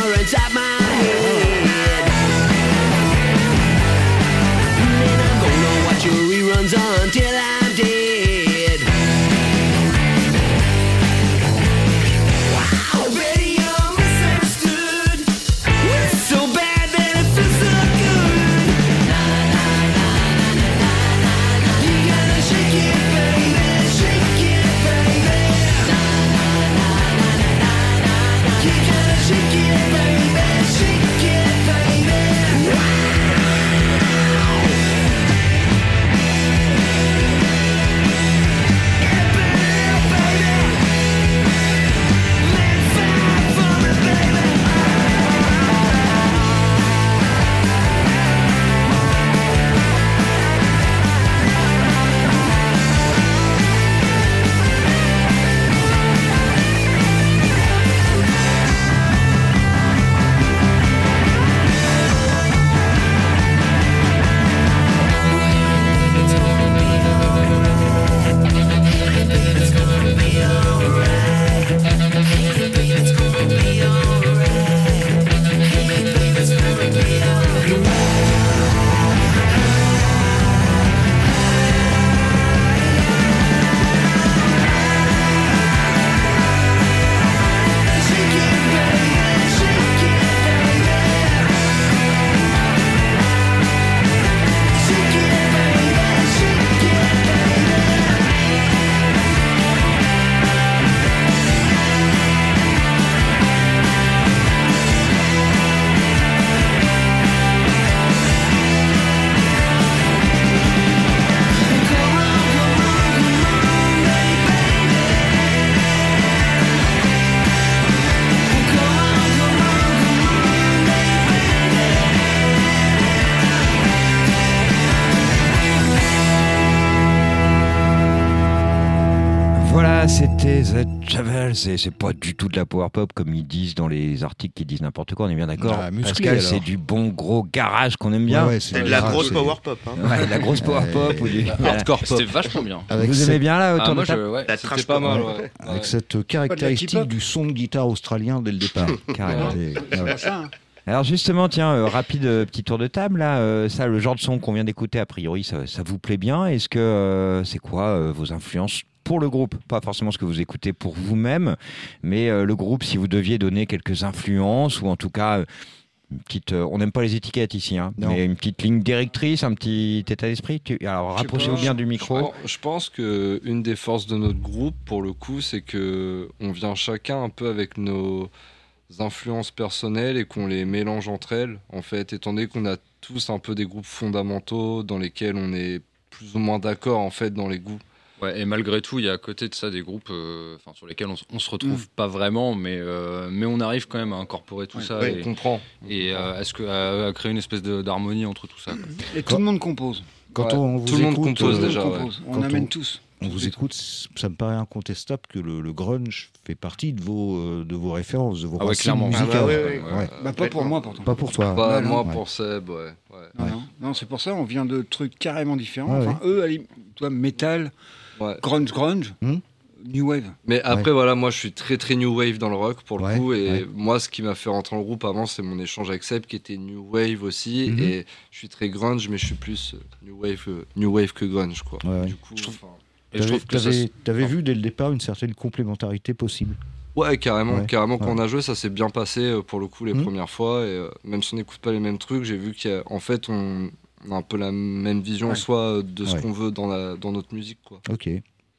C'est pas du tout de la power pop comme ils disent dans les articles qui disent n'importe quoi, on est bien d'accord. Ah, Pascal, c'est du bon gros garage qu'on aime bien. Ouais, ouais, C'est de la grave, grosse c'est- power pop. Hein. Ouais, de la grosse power pop ou du... [laughs] Hardcore pop. C'était vachement bien. Avec Vous cette, aimez bien là autour Ah, moi, de je, La pas mal. Ouais. avec Ouais. cette caractéristique hip-hop du son de guitare australien dès le départ. [laughs] Carrément. Hein. Alors justement, tiens, euh, rapide euh, petit tour de table là. euh, ça, le genre de son qu'on vient d'écouter, a priori, ça, ça vous plaît bien Est-ce que euh, c'est quoi euh, vos influences pour le groupe Pas forcément ce que vous écoutez pour vous-même, mais euh, le groupe, si vous deviez donner quelques influences ou en tout cas. euh, une petite, euh, on n'aime pas les étiquettes ici, hein, mais une petite ligne directrice, un petit état d'esprit. Tu- Alors Je rapprochez-vous bien du Je micro. pense- Je pense que une des forces de notre groupe, pour le coup, c'est que on vient chacun un peu avec nos influences personnelles et qu'on les mélange entre elles. En fait, étant donné qu'on a tous un peu des groupes fondamentaux dans lesquels on est plus ou moins d'accord en fait dans les goûts. Ouais, et malgré tout, il y a à côté de ça des groupes euh, enfin, sur lesquels on, on se retrouve pas vraiment, mais, euh, mais on arrive quand même à incorporer tout Ouais. ça Ouais, et, on comprend. et euh, est-ce que, à, à créer une espèce de- d'harmonie entre tout ça. quoi. Et tout le monde compose. Quand Ouais, on vous tout le monde écoute, compose le déjà, compose. On Quand amène on- tous. on vous écoute, ça me paraît incontestable que le, le grunge fait partie de vos, euh, de vos références, de vos Ah ouais, clairement. musicales. Ah bah ouais, ouais, Ouais. Bah, pas pour moi pourtant. Pas pour toi. Bah, non, moi, ouais. pour Seb, ouais. ouais. Non, Ouais. non. Non, c'est pour ça, on vient de trucs carrément différents. Ouais, enfin, eux, toi, metal, Ouais. grunge, grunge, Hmm. new wave. Mais après, voilà, moi je suis très très new wave dans le rock pour le Ouais, coup. Et ouais. moi, ce qui m'a fait rentrer dans le groupe avant, c'est mon échange avec Seb qui était new wave aussi. Mhm. Et je suis très grunge, mais je suis plus euh, new wave, euh, new wave que grunge, quoi. Ouais, ouais. Du coup, Je trouve- Et je trouve que ça, t'avais- t'avais vu dès le départ une certaine complémentarité possible. Ouais, carrément, Ouais, carrément. Quand on a joué, ça s'est bien passé euh, pour le coup les Mhm. premières fois. Et euh, même si on n'écoute pas les mêmes trucs, j'ai vu qu'en fait, on, on a un peu la même vision, Ouais. soit euh, de ce Ouais. qu'on veut dans, la, dans notre musique, quoi. Ok.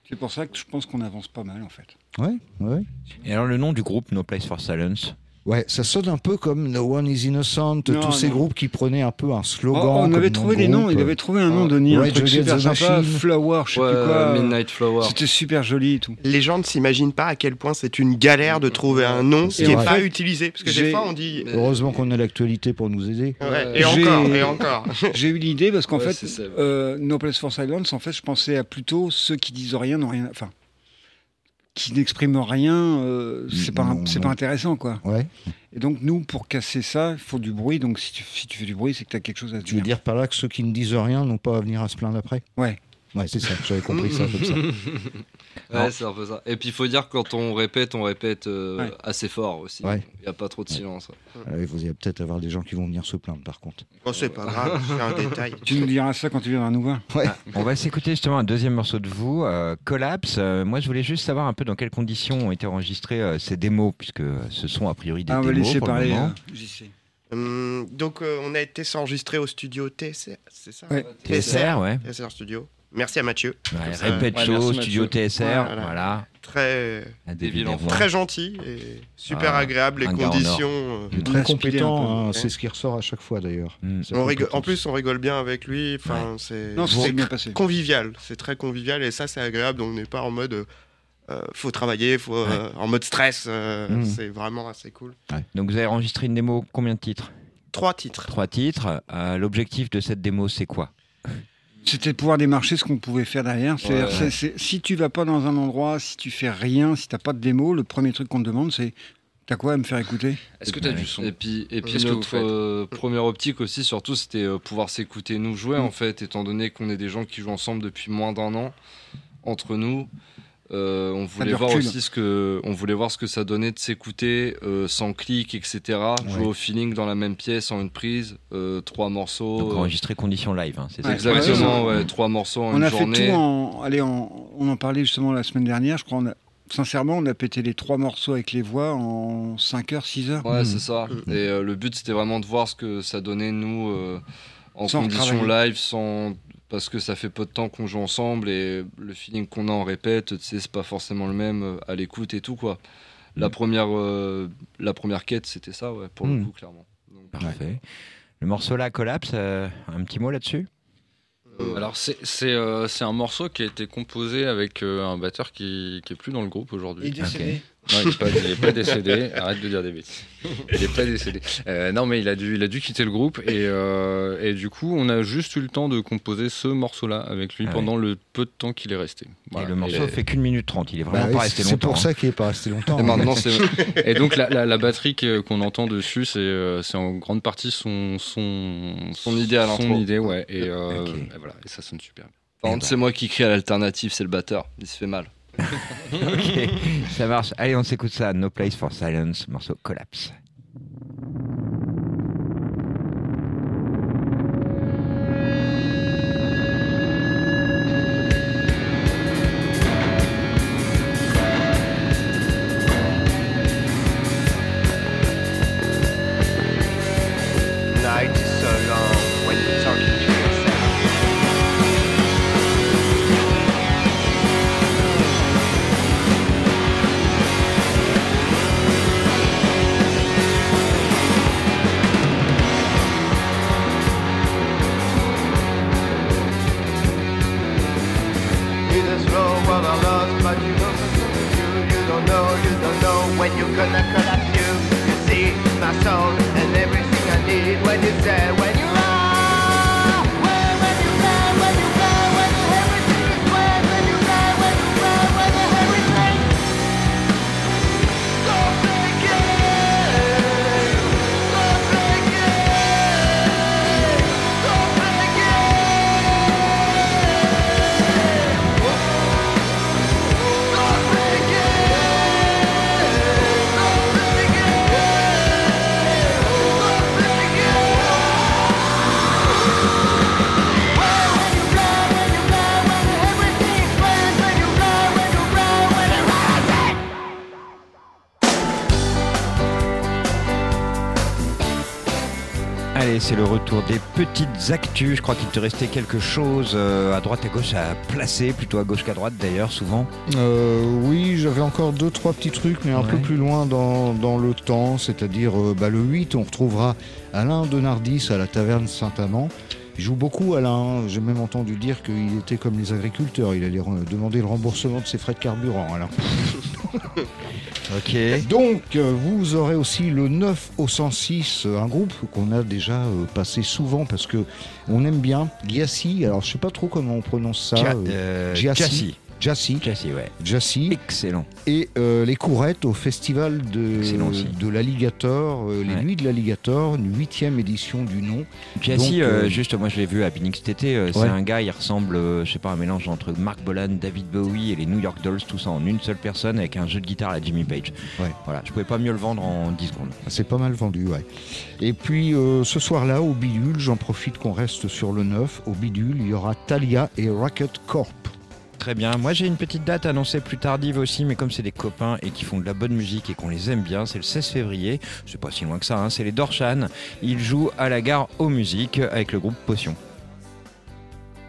C'est pour ça que je pense qu'on avance pas mal en fait. Ouais, ouais. Et alors le nom du groupe No Place for Silence? Ouais, ça sonne un peu comme No One is Innocent, Non, tous ces non. groupes qui prenaient un peu un slogan. Oh, on avait trouvé des noms, il avait trouvé un nom, Ouais. Denis, un Ouais, truc Juliet super the sympa. Flower, je sais Ouais, plus quoi. Midnight Flower. C'était super joli et tout. Les gens ne s'imaginent pas à quel point c'est une galère de trouver un nom qui n'est pas utilisé. Parce que des fois, on dit. Heureusement qu'on a l'actualité pour nous aider. Ouais, et encore, J'ai- et encore. [laughs] J'ai eu l'idée parce qu'en Ouais, fait, euh, No Place for Silence, en fait, je pensais à plutôt ceux qui disent rien, n'ont rien. Enfin, qui n'expriment rien, euh, c'est pas, c'est pas intéressant, quoi. Ouais. Et donc, nous, pour casser ça, il faut du bruit. Donc, si tu, si tu fais du bruit, c'est que tu as quelque chose à Tu veux dire. dire par là que ceux qui ne disent rien n'ont pas à venir à se plaindre après Ouais. Ouais, c'est ça, j'avais compris ça comme ça. [laughs] Ouais, c'est un peu ça. Et puis il faut dire que quand on répète, on répète euh, Ouais. assez fort aussi. Ouais. Il n'y a pas trop de silence. ouais. Ah vous allez peut-être avoir des gens qui vont venir se plaindre par contre. Bon, c'est pas grave, c'est un détail. Tu nous diras ça quand tu viendras nous voir. Ouais. On va s'écouter justement un deuxième morceau de vous, euh, Collapse. Euh, moi, je voulais juste savoir un peu dans quelles conditions ont été enregistrés euh, ces démos, puisque ce sont a priori des Ah, on va démos laisser pour parler. Hum, donc, euh, on a été s'enregistrer au studio TSR, c'est ça Ouais. TSR, ouais. TSR Studio. Merci à Mathieu. Ouais, Répète Ouais, merci, Studio Mathieu. TSR, Voilà. voilà. Très, Lavoie. très gentil et super Ah, agréable. Les conditions. euh, Il est Très compétent, hein, Ouais. c'est ce qui ressort à chaque fois d'ailleurs. Mm. En plus, on rigole bien avec lui. Enfin, c'est convivial. C'est très convivial et ça, c'est agréable. On n'est pas en mode. euh, faut travailler, faut euh, en mode stress. euh, Mhm. C'est vraiment assez cool. Donc vous avez enregistré une démo, combien de titres? Trois titres. Trois titres. Euh, L'objectif de cette démo, c'est quoi? C'était de pouvoir démarcher ce qu'on pouvait faire derrière. Ouais. si tu vas pas dans un endroit, si tu fais rien, si t'as pas de démo, le premier truc qu'on te demande, c'est t'as quoi à me faire écouter? Est-ce que tu as du son? Et puis, et puis notre euh, première optique aussi, surtout, c'était euh, pouvoir s'écouter nous jouer, Mm. en fait, étant donné qu'on est des gens qui jouent ensemble depuis moins d'un an entre nous. Euh, on voulait voir recul. aussi ce que on voulait voir ce que ça donnait de s'écouter euh, sans clic etc jouer au feeling dans la même pièce en une prise euh, trois morceaux Donc euh, enregistrer condition live, hein, c'est ça Ouais. exactement Ouais, ouais, trois morceaux en On une a journée fait tout en. Allez, en- on en parlait justement la semaine dernière, je crois. On a, sincèrement, on a pété les trois morceaux avec les voix en 5 heures, 6 heures. Ouais, c'est ça. Mhm. Et euh, le but, c'était vraiment de voir ce que ça donnait, nous, euh, en Sans condition live, sans... parce que ça fait peu de temps qu'on joue ensemble et le feeling qu'on a en répète, tu sais, c'est pas forcément le même euh, à l'écoute et tout, quoi. La, première, euh, la première quête, c'était ça, ouais, pour le Mhm. coup, clairement. Donc, Parfait. Le morceau là, Collapse, euh, un petit mot là-dessus? Euh, Alors c'est euh, un morceau qui a été composé avec euh, un batteur qui, qui est plus dans le groupe aujourd'hui. décédé. Non, il n'est pas, décédé. Arrête de dire des bêtises. Il n'est pas décédé. Euh, non, mais il a dû, il a dû quitter le groupe et, euh, et du coup, on a juste eu le temps de composer ce morceau-là avec lui Ah pendant le peu de temps qu'il est resté. Voilà. Et le morceau Et- fait qu'une minute trente, il est Bah vraiment oui, pas resté c'est longtemps. pour hein. ça qu'il est pas resté longtemps. Et hein. maintenant, c'est. [laughs] Et donc la, la- la batterie qu'on entend dessus, c'est euh, c'est en grande partie son son, Son idée à son idée, ouais. Et, euh, voilà, et ça sonne super. bien. Par contre, c'est moi qui crie à l'alternative, c'est le batteur. Il se fait mal. [laughs] ok, ça marche. Allez, on s'écoute ça. No Place for Silence, morceau Collapse. Le retour des petites actus. Je crois qu'il te restait quelque chose euh, à droite à gauche à placer, plutôt à gauche qu'à droite d'ailleurs, souvent. Euh, oui, j'avais encore deux, trois petits trucs, mais un peu plus loin dans, dans le temps, c'est-à-dire euh, bah, le 8, on retrouvera Alain Denardis à la taverne Saint-Amand. Il joue beaucoup Alain, j'ai même entendu dire qu'il était comme les agriculteurs, il allait demander le remboursement de ses frais de carburant. Alain. [laughs] Ok. Donc, euh, vous aurez aussi le 9 au 106, euh, un groupe qu'on a déjà euh, passé souvent parce que on aime bien. Giassi, alors je sais pas trop comment on prononce ça. Gia- Giassi. Giassi. Giassi, ouais. Giassi. Excellent. Et euh, les courettes au festival de, de l'Alligator, euh, les Ouais. nuits de l'Alligator, une huitième édition du nom. Donc, euh, juste, moi je l'ai vu à Phoenix cet été. C'est un gars, il ressemble, je sais pas, un mélange entre Mark Bolan, David Bowie et les New York Dolls, tout ça en une seule personne avec un jeu de guitare à Jimmy Page. Ouais. Voilà, je pouvais pas mieux le vendre en 10 secondes. C'est pas mal vendu, ouais. Et puis ce soir-là, au Bidule, j'en profite qu'on reste sur le 9. Au Bidule, il y aura Talia et Racket Corp. Très bien. Moi, j'ai une petite date annoncée plus tardive aussi, mais comme c'est des copains et qui font de la bonne musique et qu'on les aime bien, c'est le 16 février. C'est pas si loin que ça, hein, c'est les Dorshan. Ils jouent à la gare aux musiques avec le groupe Potion.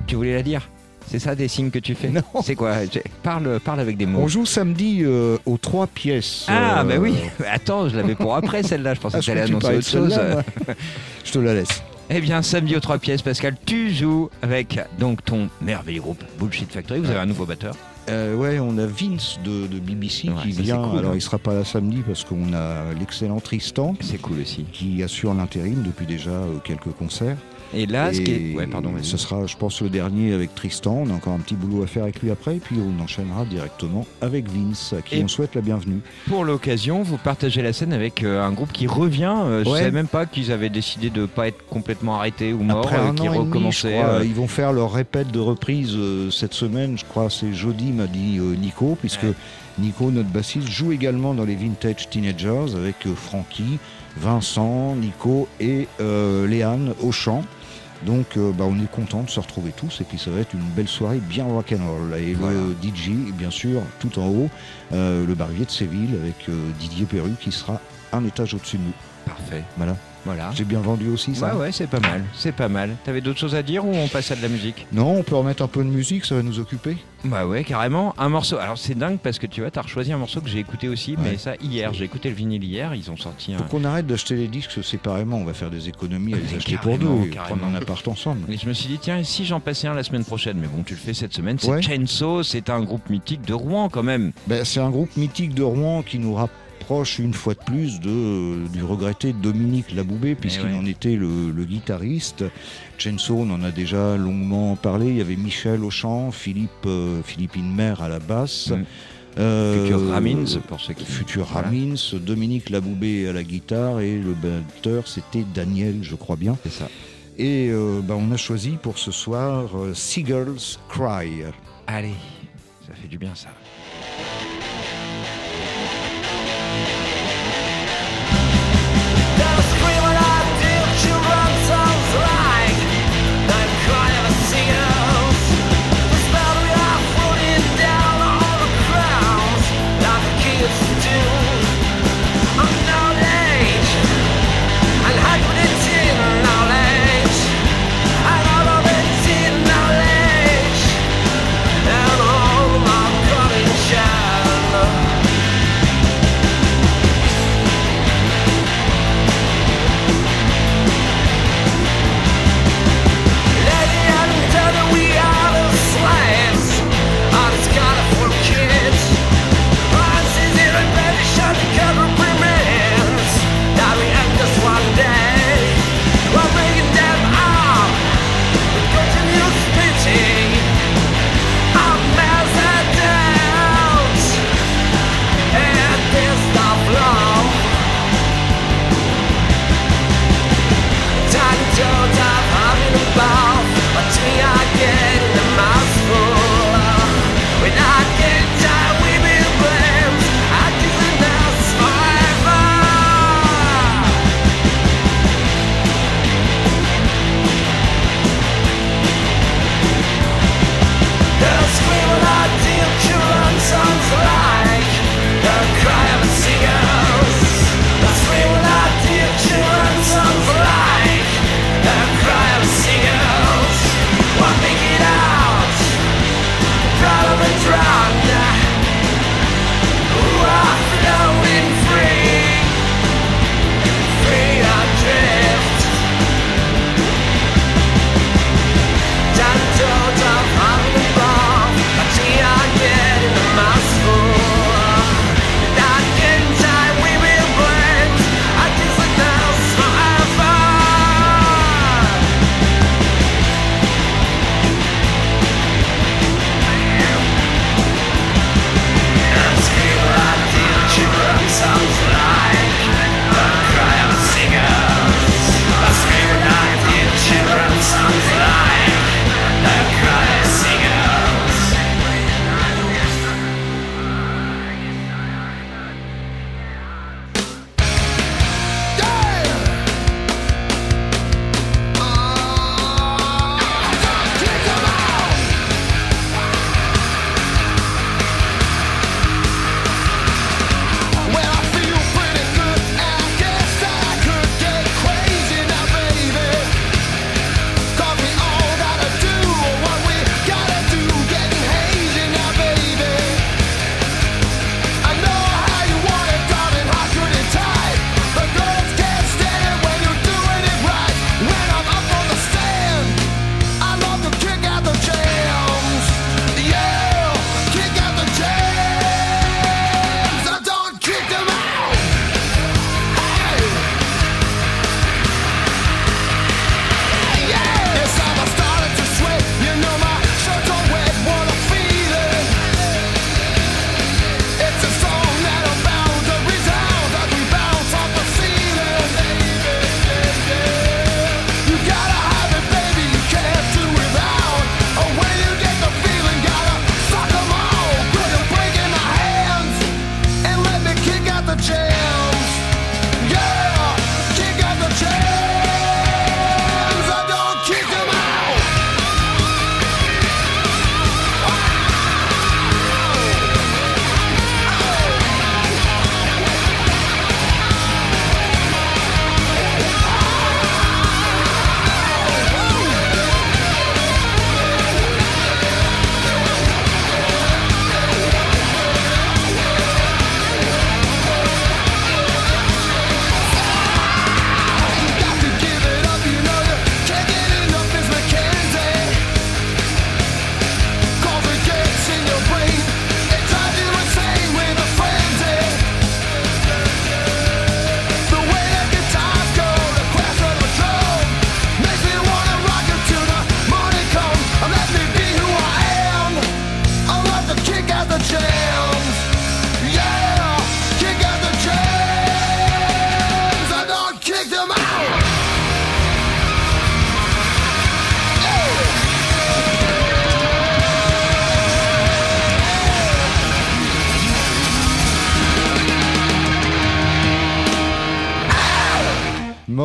Tu voulais la dire? C'est ça des signes que tu fais? Non. C'est quoi? Parle, parle avec des mots. On joue samedi euh, aux trois pièces. Ah, euh, bah oui. Attends, je l'avais pour après celle-là. Je pensais ah, que je tu allais crois que tu annoncer autre chose. [laughs] Je te la laisse. Eh bien, samedi aux trois pièces, Pascal, tu joues avec donc ton merveilleux groupe Bullshit Factory. Vous avez un nouveau batteur. Euh, ouais, on a Vince de, de BBC Ouais, qui vient. cool, Alors, hein. il sera pas là samedi parce qu'on a l'excellent Tristan C'est cool aussi. qui assure l'intérim depuis déjà euh, quelques concerts. Et là, ce qui est. Et Ouais, pardon, vas-y. Ce sera, je pense, le dernier avec Tristan. On a encore un petit boulot à faire avec lui après. Et puis, on enchaînera directement avec Vince, à qui Et- on souhaite la bienvenue. Pour l'occasion, vous partagez la scène avec euh, un groupe qui revient. Euh, Je Ouais. savais même pas qu'ils avaient décidé de pas être complètement arrêtés ou morts, euh, qui recommençaient. euh, ils vont faire leur répète de reprise euh, cette semaine. Je crois c'est jeudi, m'a dit Nico, puisque Ouais. Nico, notre bassiste, joue également dans les Vintage Teenagers avec Francky, Vincent, Nico et Léane au chant. Donc euh, bah, on est content de se retrouver tous et puis ça va être une belle soirée bien rock'n'roll. Et Voilà. le DJ, bien sûr, tout en haut, euh, le barbier de Séville avec euh, Didier Perru qui sera un étage au-dessus de nous. Parfait. Voilà. Voilà. J'ai bien vendu aussi ça Ouais, ouais, c'est pas mal. C'est pas mal. T'avais d'autres choses à dire ou on passe à de la musique Non, on peut remettre un peu de musique, ça va nous occuper. Bah ouais, carrément. Un morceau. Alors c'est dingue parce que tu vois, t'as choisi un morceau que j'ai écouté aussi, mais ça hier. J'ai écouté le vinyle hier. Ils ont sorti un. Faut qu'on arrête d'acheter les disques séparément, on va faire des économies à les acheter pour deux et prendre un appart ensemble. Et je me suis dit, tiens, si j'en passais un la semaine prochaine Mais bon, tu le fais cette semaine. C'est Ouais. Chainsaw, c'est un groupe mythique de Rouen quand même. Ben, c'est un groupe mythique de Rouen qui nous rapproche une fois de plus de, du regretté Dominique Laboubé, puisqu'il Eh ouais. en était le, le guitariste. Chainsaw, on en a déjà longuement parlé. Il y avait Michel au chant, Philippe, euh, à la basse. Mm. Euh, Futur Ramins, pour ceux qui. Futur Voilà. Ramins, Dominique Laboubé à la guitare et le batteur c'était Daniel, je crois bien. C'est ça. Et euh, bah, on a choisi pour ce soir euh, Seagulls Cry. Allez, ça fait du bien ça.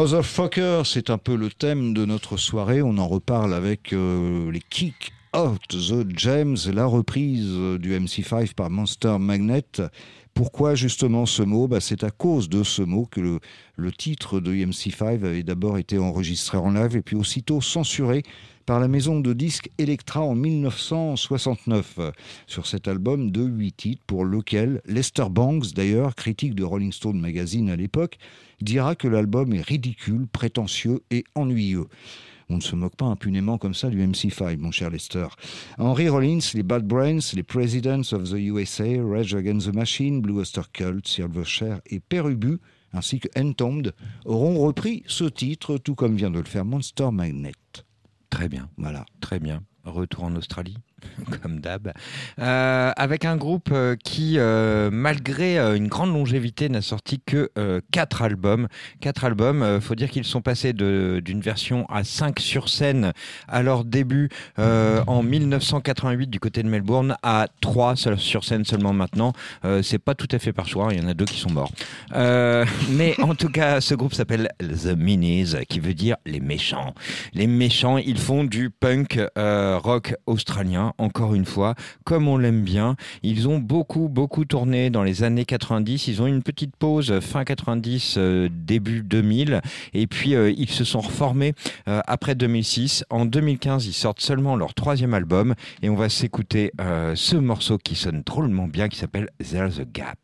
Motherfucker, c'est un peu le thème de notre soirée. On en reparle avec euh, les Kick Out the Gems, la reprise euh, du MC5 par Monster Magnet. Pourquoi justement ce mot? Bah, C'est à cause de ce mot que le titre de MC5 avait d'abord été enregistré en live et puis aussitôt censuré par la maison de disques Electra en 1969 sur cet album de 8 titres pour lequel Lester Banks, d'ailleurs critique de Rolling Stone Magazine à l'époque, dira que l'album est ridicule, prétentieux et ennuyeux. On ne se moque pas impunément comme ça du MC5, mon cher Lester. Henry Rollins, les Bad Brains, les Presidents of the USA, Rage Against the Machine, Blue Oyster Cult, Silverchair et Perubu, ainsi que Entombed, auront repris ce titre, tout comme vient de le faire Monster Magnet. Très bien, Voilà. très bien. Retour en Australie, [laughs] comme d'hab. Euh, avec un groupe euh, qui, euh, malgré une grande longévité, n'a sorti que euh, quatre albums. Quatre albums, faut dire qu'ils sont passés d'une version à 5 sur scène à leur début en 1988 du côté de Melbourne à 3 sur scène seulement maintenant. C'est pas tout à fait par choix, il y en a deux qui sont morts. [laughs] Mais en tout cas, ce groupe s'appelle The Minis, qui veut dire les méchants. Les méchants, ils font du punk rock australien, encore une fois, comme on l'aime bien. Ils ont beaucoup, beaucoup tourné dans les années 90. Ils ont eu une petite pause fin 90, euh, début 2000. Et puis, euh, ils se sont reformés euh, après 2006. En 2015, ils sortent seulement leur troisième album. Et on va s'écouter euh, ce morceau qui sonne drôlement bien, qui s'appelle There's a Gap.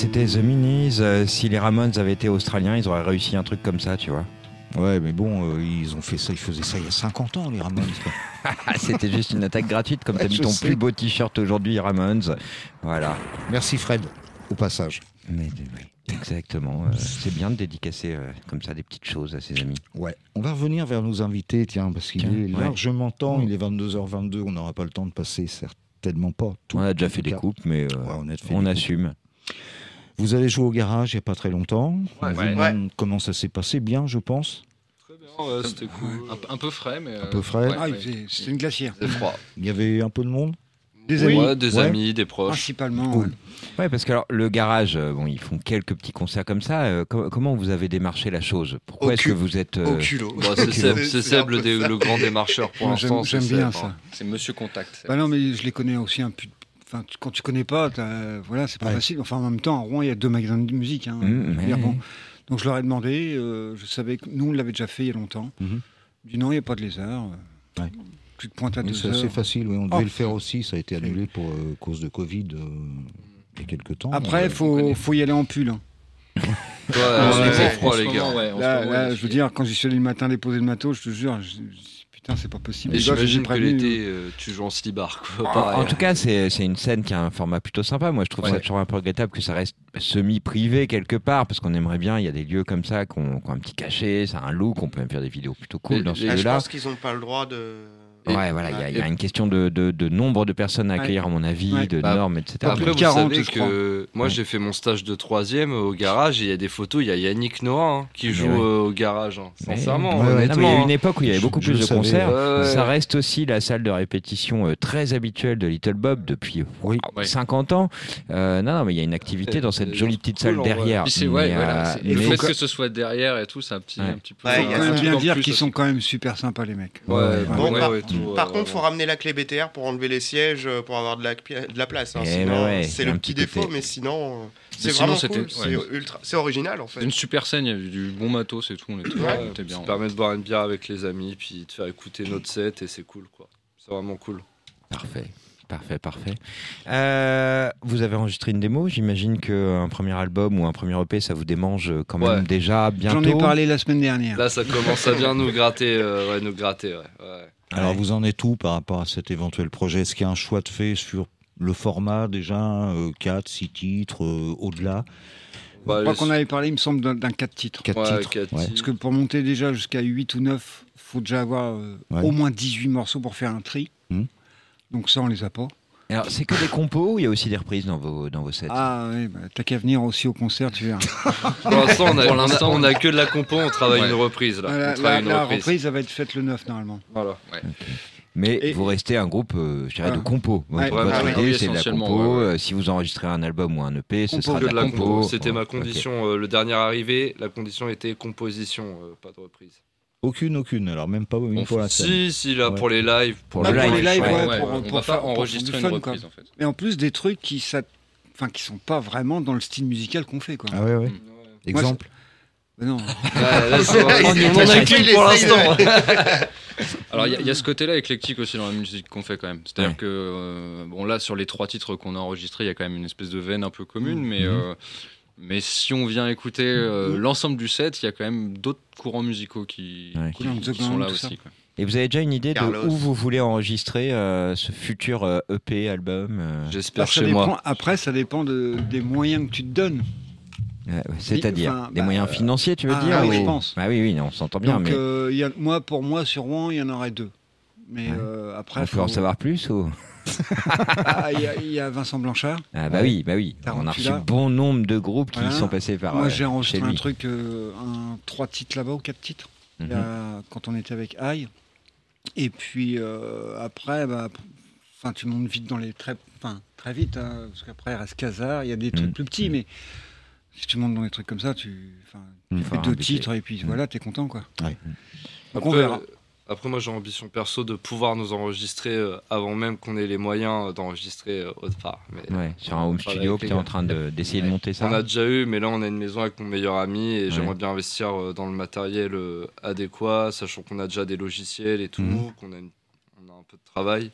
C'était The Minis. Euh, si les Ramones avaient été australiens, ils auraient réussi un truc comme ça, tu vois. Ouais, mais bon, euh, ils ont fait ça, ils faisaient ça il y a 50 ans, les Ramones. [laughs] C'était juste une attaque gratuite, comme Ouais, t'as mis ton sais. plus beau t-shirt aujourd'hui, Ramones. Voilà. Merci Fred, au passage. Mais, oui, exactement. Euh, c'est bien de dédicacer euh, comme ça des petites choses à ses amis. Ouais. On va revenir vers nos invités, tiens, parce qu'il est ouais. largement temps, il est 22h22, on n'aura pas le temps de passer, certainement pas. tout. On a déjà fait des coupes, mais Ouais, on a fait on assume. Vous avez joué au garage il n'y a pas très longtemps. Ouais. Ouais. comment ça s'est passé, bien, je pense. Très bien, ouais, c'était cool. Un, un peu frais, mais. Un peu frais. Ah, c'était une glacière. C'est froid. Il y avait un peu de monde Des Ouais, amis, des Ouais. amis, des proches. principalement. Cool. ouais. Ouais, parce que alors, le garage, euh, bon, ils font quelques petits concerts comme ça. Euh, com- comment vous avez démarché la chose? Pourquoi est-ce que vous êtes. euh, Au culot. Bon, c'est Seb, le, grand démarcheur pour l'instant. J'aime bien Seb, ça. hein. C'est Monsieur Contact. Bah non, mais je les connais aussi un peu. Enfin, tu- quand tu connais pas, t'as- voilà, c'est pas Ouais. facile. Enfin, en même temps, à Rouen, il y a deux magasins de musique. hein. Mmh, Je dire, bon. Donc, je leur ai demandé. euh, je savais que nous, on l'avait déjà fait il y a longtemps. Mhm. Du non, il n'y a pas de lézard. euh, Ouais. Tu te pointes à deux C'est facile, oui. on devait Oh. le faire aussi, ça a été annulé pour euh, cause de Covid euh, il y a quelques temps. Après, il faut, faut y aller en pull. hein. Ouais, on ouais, est ouais, trop froid, les gars. Là, je veux dire, quand j'y suis allé le matin déposer le matos, je te jure, je- putain, c'est pas possible. J'imagine que l'été, euh, tu joues en slibard, quoi. En, tout cas, c'est une scène qui a un format plutôt sympa. Moi, je trouve ça Ouais. toujours un peu regrettable que ça reste semi-privé quelque part, parce qu'on aimerait bien. Il y a des lieux comme ça qui ont, un petit cachet, ça a un look, on peut même faire des vidéos plutôt cool dans ce Ah, je lieu-là. pense qu'ils n'ont pas le droit de. Ouais, voilà, il y a- il y, a une question de, de- de nombre de personnes à accueillir, à mon avis, Ouais. de Bah, normes, etc. Après, vous 40, savez que moi, Ouais. j'ai fait mon stage de troisième au garage et il y a des photos. Il y a Yannick Noah hein, qui Mais joue ouais. euh, au garage. hein. Sincèrement, il y a une époque où il y avait beaucoup je plus de savais. concerts. Ça reste aussi la salle de répétition euh, très habituelle de Little Bob depuis Oui. waouh, 50 ans. Euh, non, non, mais il y a une activité dans cette jolie petite cool, salle derrière. Euh, le fait faut que ce soit derrière et tout, c'est un petit, Ouais. un petit peu. Faut il y a quand ça. même bien En dire qu'ils sont quand même super sympas, les mecs. Bon, Bon, par- euh, contre, faut ramener la clé BTR pour enlever les sièges euh, pour avoir de la, de la place. hein. Eh Sinon, ouais, c'est il le petit petit défaut, côté. mais sinon, euh, c'est vraiment cool. C'est ouais. ultra, c'est original en fait. C'est une super scène, il y avait du bon matos et tout, on était, Ouais, on était bien. Ça permet de boire une bière avec les amis, puis de faire écouter notre set et c'est cool, quoi. C'est vraiment cool. Parfait. Parfait, parfait. Euh, vous avez enregistré une démo. J'imagine qu'un premier album ou un premier EP, ça vous démange quand même Ouais. déjà bientôt. J'en ai parlé la semaine dernière. Là, ça commence à bien nous gratter, euh, ouais, nous gratter, ouais. Alors Ouais. vous en êtes où par rapport à cet éventuel projet? Est-ce qu'il y a un choix de fait sur le format déjà 4, 6 titres, euh, au-delà? Bah, Je crois les- qu'on avait parlé, il me semble, d'un- d'un 4 titres. 4 Ouais, titres quatre ouais. titres. Parce que pour monter déjà jusqu'à 8 ou 9, faut déjà avoir euh, Ouais. au moins 18 morceaux pour faire un tri. Hmm. Donc ça, on les a pas. Alors, c'est que des compos ou il y a aussi des reprises dans vos, dans vos sets Ah oui, bah, t'as qu'à venir aussi au concert, tu verras. [laughs] Pour l'instant, on a, Pour on a- l'instant, on a que de la compo, on travaille Ouais. une reprise, là. la on la- travaille une la reprise. reprise, ça va être faite le 9 normalement. Voilà. Mais Et- vous restez un groupe, euh, je dirais, de Ouais. compo. Ouais. Votre Ouais, idée, oui, c'est de la compo. ouais, ouais. Euh, Si vous enregistrez un album ou un EP, ce Compo. sera Que de de la la compo. compo. C'était ma condition. euh, le dernier arrivé, la condition était composition, euh, pas de reprise. Aucune, aucune. Alors même pas une On pour la scène. Si, si, là, Ouais. pour les lives. Pour Bah, pour les lives, ouais. ouais, Ouais, pour- on pour va faire- pas enregistrer une fun, reprise quoi. en fait. Et en plus, des trucs qui, ça... enfin, qui sont pas vraiment dans le style musical qu'on fait. Quoi. Ah ouais, ouais. Exemple Mais non. Là, [laughs] vrai, On en a qu'une pour Il l'instant. [laughs] Alors il y, a- il y a ce côté-là éclectique aussi dans la musique qu'on fait quand même. C'est-à-dire Ouais. que euh, bon là sur les trois titres qu'on a enregistrés, il y a quand même une espèce de veine un peu commune, mais Mhm. euh, mais si on vient écouter euh, l'ensemble du set, il y a quand même d'autres courants musicaux qui, Ouais. sont là aussi. quoi. Et vous avez déjà une idée Carlos. de où vous voulez enregistrer euh, ce futur euh, EP, album euh, J'espère Ça chez dépend- moi. Après, ça dépend de- des moyens que tu te donnes. C'est-à-dire enfin, des bah, moyens financiers, tu veux ah, dire oui, ou- je pense. Ah oui, oui, on s'entend bien, Donc, mais euh, il y a, moi, pour moi, sur Rouen, il y en aurait deux. Mais Ouais. euh, après, on peut en faut- savoir plus ou Ah, il y, a- il y a Vincent Blanchard. Ah bah oui, bah oui. On a reçu bon nombre de groupes qui Voilà. sont passés par Moi, euh, j'ai enregistré un truc, euh, un trois titres là-bas ou quatre titres. Mhm. a- quand on était avec Aïe. Et puis euh, après, bah, enfin, tu montes vite dans les très, enfin, très vite, hein, parce qu'après il reste Casar, il y a des trucs Mhm. plus petits, mais si tu montes dans des trucs comme ça, tu, enfin, tu Mhm. fais un deux titres et puis voilà, t'es content quoi. Ouais. Donc on verra. Après, moi, j'ai ambition perso de pouvoir nous enregistrer euh, avant même qu'on ait les moyens euh, d'enregistrer euh, autre part. Mais Ouais, sur un home studio tu es en train de- d'essayer de Ouais. monter ça. On a déjà eu, mais là, on a une maison avec mon meilleur ami et Ouais. j'aimerais bien investir dans le matériel adéquat, sachant qu'on a déjà des logiciels et tout, Mhm. qu'on a, une- on a un peu de travail.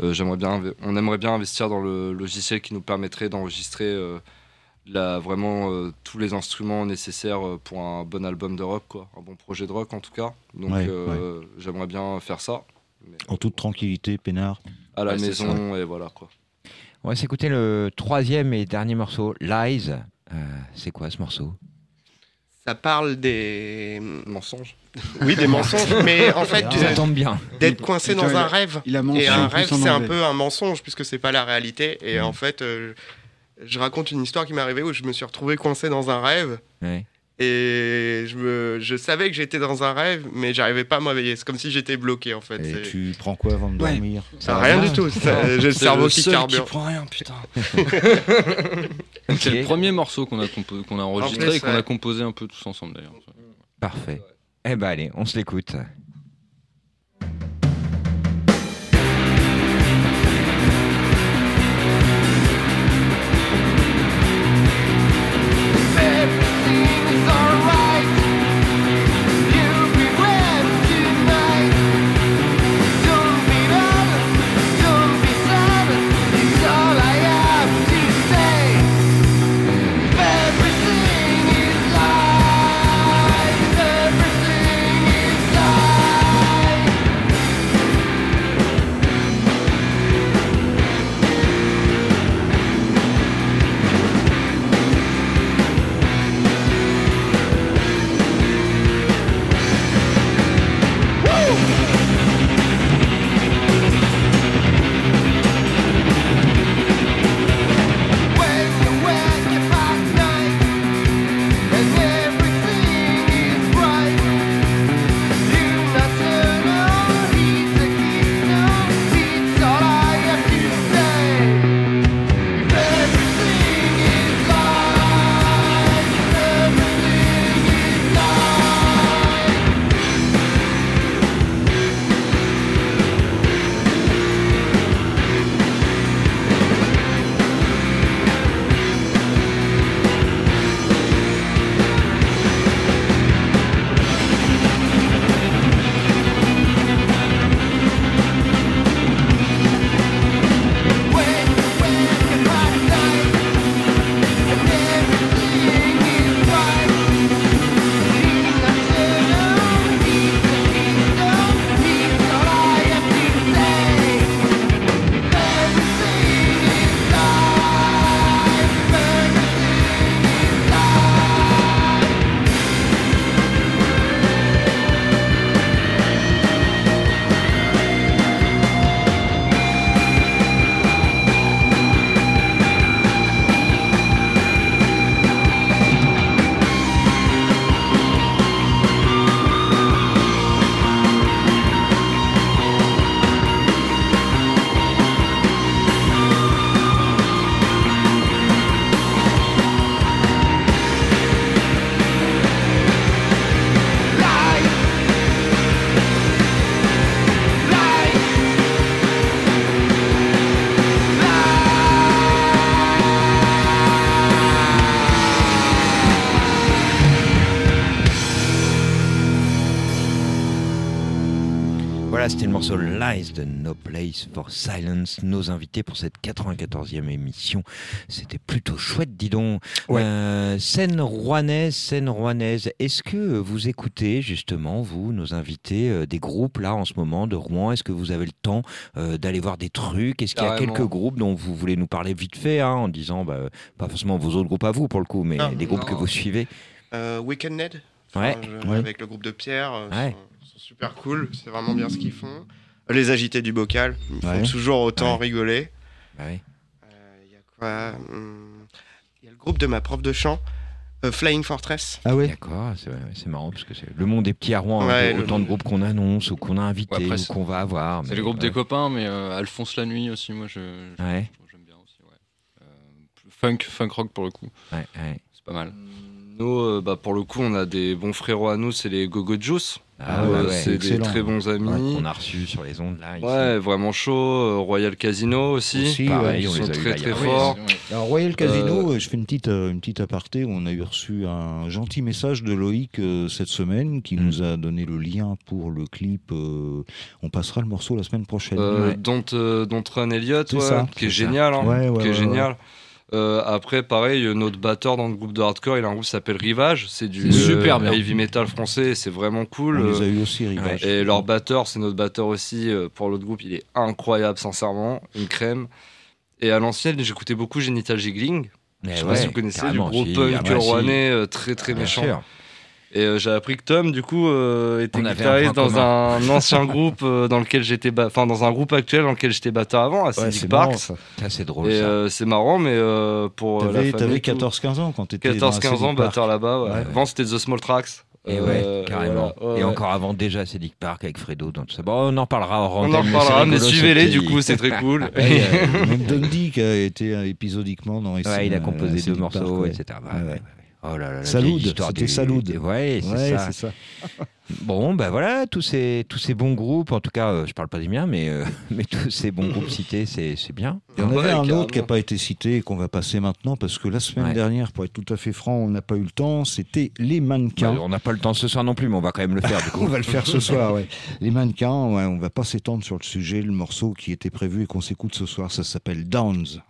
Euh, j'aimerais bien, on aimerait bien investir dans le logiciel qui nous permettrait d'enregistrer euh, la- vraiment euh, tous les instruments nécessaires euh, pour un bon album de rock, quoi, un bon projet de rock en tout cas. Donc, Ouais, euh, j'aimerais bien faire ça. Mais En toute tranquillité, peinard. à la Ouais, maison et voilà quoi. On va s'écouter le troisième et dernier morceau, Lies. Euh, c'est quoi ce morceau? Ça parle des. Mensonge. Oui, des mensonges, [laughs] mais en fait, Ça euh, tombe bien. d'être coincé dans il un a- rêve. Il a Et un rêve, c'est un peu un mensonge, puisque c'est pas la réalité. Et en fait, euh, je raconte une histoire qui m'est arrivée où je me suis retrouvé coincé dans un rêve. Ouais. Et je, me, je savais que j'étais dans un rêve, mais j'arrivais pas à me réveiller. C'est comme si j'étais bloqué, en fait. Et tu prends quoi avant de Ouais. dormir Ça rien du tout. ça- J'ai le cerveau le qui seul carbure. prend rien, putain. [laughs] C'est le premier morceau qu'on a, qu'on a enregistré plus, et qu'on ouais. a composé un peu tous ensemble d'ailleurs. Parfait. Eh ben allez, on se l'écoute. Lies de No Place for Silence. Nos invités pour cette 94e émission. C'était plutôt chouette, dis donc. Ouais. Euh, scène rouennaise, scène rouennaise. Est-ce que vous écoutez justement, vous, nos invités, euh, des groupes là en ce moment de Rouen? Est-ce que vous avez le temps euh, d'aller voir des trucs? Est-ce qu'il y a Carrément. quelques groupes dont vous voulez nous parler vite fait, hein, en disant, bah, pas forcément vos autres groupes à vous pour le coup, mais Non, des groupes non. que vous suivez? Euh, Weekend Ned, Ouais. je- Ouais. avec le groupe de Pierre, euh, Ouais. sont, sont super cool, c'est vraiment bien ce qu'ils font. Les agités du bocal, ils font toujours autant Ouais. rigoler. Bah oui. Il y a quoi Hum, Il y a le groupe de ma prof de chant, euh, Flying Fortress. Ah ouais D'accord, c'est marrant parce que c'est le monde est petit à Rouen. hein, Ouais, de- le- autant de groupes qu'on annonce ou qu'on a invités Ouais, après, ou qu'on va avoir. C'est le groupe ouais. des copains, mais euh, Alphonse la nuit aussi, moi je, j'aime bien aussi. Ouais. Euh, funk, funk rock pour le coup, ouais, ouais. c'est pas mal. Nous, euh, bah, pour le coup, on a des bons frérots à nous, c'est les Gogo Juice. Ah Euh, ouais, ouais. c'est des très bons amis. Ouais, qu'on a reçu sur les ondes là. ici. Ouais, vraiment chaud. euh, Royal Casino aussi. Aussi, Pareil, Ils on sont les a eu très très pas forts. Alors Royal Casino, euh, je fais une petite, euh, une petite aparté. On a eu reçu un gentil message de Loïc euh, cette semaine qui Mm. nous a donné le lien pour le clip. euh, on passera le morceau la semaine prochaine. Euh, Ouais. Don't, euh, Don't Run Elliot, C'est ouais, qui est génial. hein, Ouais, ouais, qui est ouais, génial. Euh, après, pareil, notre batteur dans le groupe de hardcore, il a un groupe qui s'appelle Rivage. C'est du super bien. heavy metal français. C'est vraiment cool. On les a Euh, eu aussi, Rivage. Et leur batteur, c'est notre batteur aussi euh, pour l'autre groupe. Il est incroyable, sincèrement. Une crème. Et à l'ancienne, j'écoutais beaucoup Genital Giggling. Mais Je sais ouais, pas si vous connaissez, du gros punk Ah rouennais euh, très très Bien méchant. Et euh, j'ai appris que Tom, du coup, euh, était On avait un guitariste dans commun. un ancien [laughs] groupe euh, dans lequel j'étais, enfin dans un groupe actuel dans lequel j'étais batteur avant, à Ouais, c'est Parks. Ça c'est drôle. Et euh, c'est marrant, mais euh, pour euh, la T'avais famille, t'avais tout. 14-15 ans quand t'étais 14-15 ans, batteur là-bas. Ouais. Ouais. Avant, c'était The Small Tracks. Et Euh, ouais, carrément. voilà, ouais, et ouais. encore avant déjà Cédric Park avec Fredo tout ça. Bon, on en parlera hors On en antenne, mais mais suivez-les, du coup, c'est très cool. [laughs] Y a même Dundee qui a été euh, épisodiquement dans les Ouais, il a composé deux morceaux, Park, ouais. etc. Ouais, Oh là là, Saloud, c'était du- Saloud. Ouais, c'est Ouais, ça. [laughs] Bon, ben voilà, tous ces, tous ces bons groupes, en tout cas, euh, je parle pas des miens, mais, euh, [laughs] mais tous ces bons groupes cités, c'est c'est bien. Il y en avait Ouais, un carrément. autre qui n'a pas été cité et qu'on va passer maintenant parce que la semaine Ouais. dernière, pour être tout à fait franc, on n'a pas eu le temps. C'était les Bah, mannequins. on n'a pas le temps ce soir non plus, mais on va quand même le faire du coup. [laughs] On va le faire ce soir, ouais. Les mannequins, ouais, on va pas s'étendre sur le sujet. Le morceau qui était prévu et qu'on s'écoute ce soir, ça s'appelle. Downs.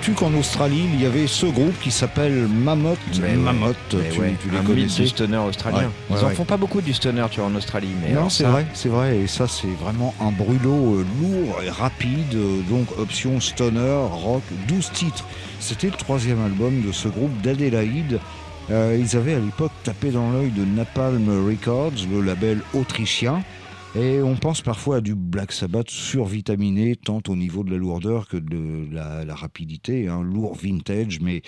Savais-tu qu'en Australie, il y avait ce groupe qui s'appelle Mammoth? Mais Mammoth, mais tu, ouais, tu les un connaissais? du stoner australien. Ouais, Ils ouais, en font pas beaucoup du stoner, tu vois, en Australie. Mais Non, alors c'est ça, vrai, c'est vrai. Et ça, c'est vraiment un brûlot euh, lourd et rapide. euh, donc, option stoner, rock, 12 titres. C'était le troisième album de ce groupe d'Adélaïde. Euh, ils avaient à l'époque tapé dans l'œil de Napalm Records, le label autrichien. Et on pense parfois à du Black Sabbath survitaminé, tant au niveau de la lourdeur que de la, rapidité, un lourd vintage, mais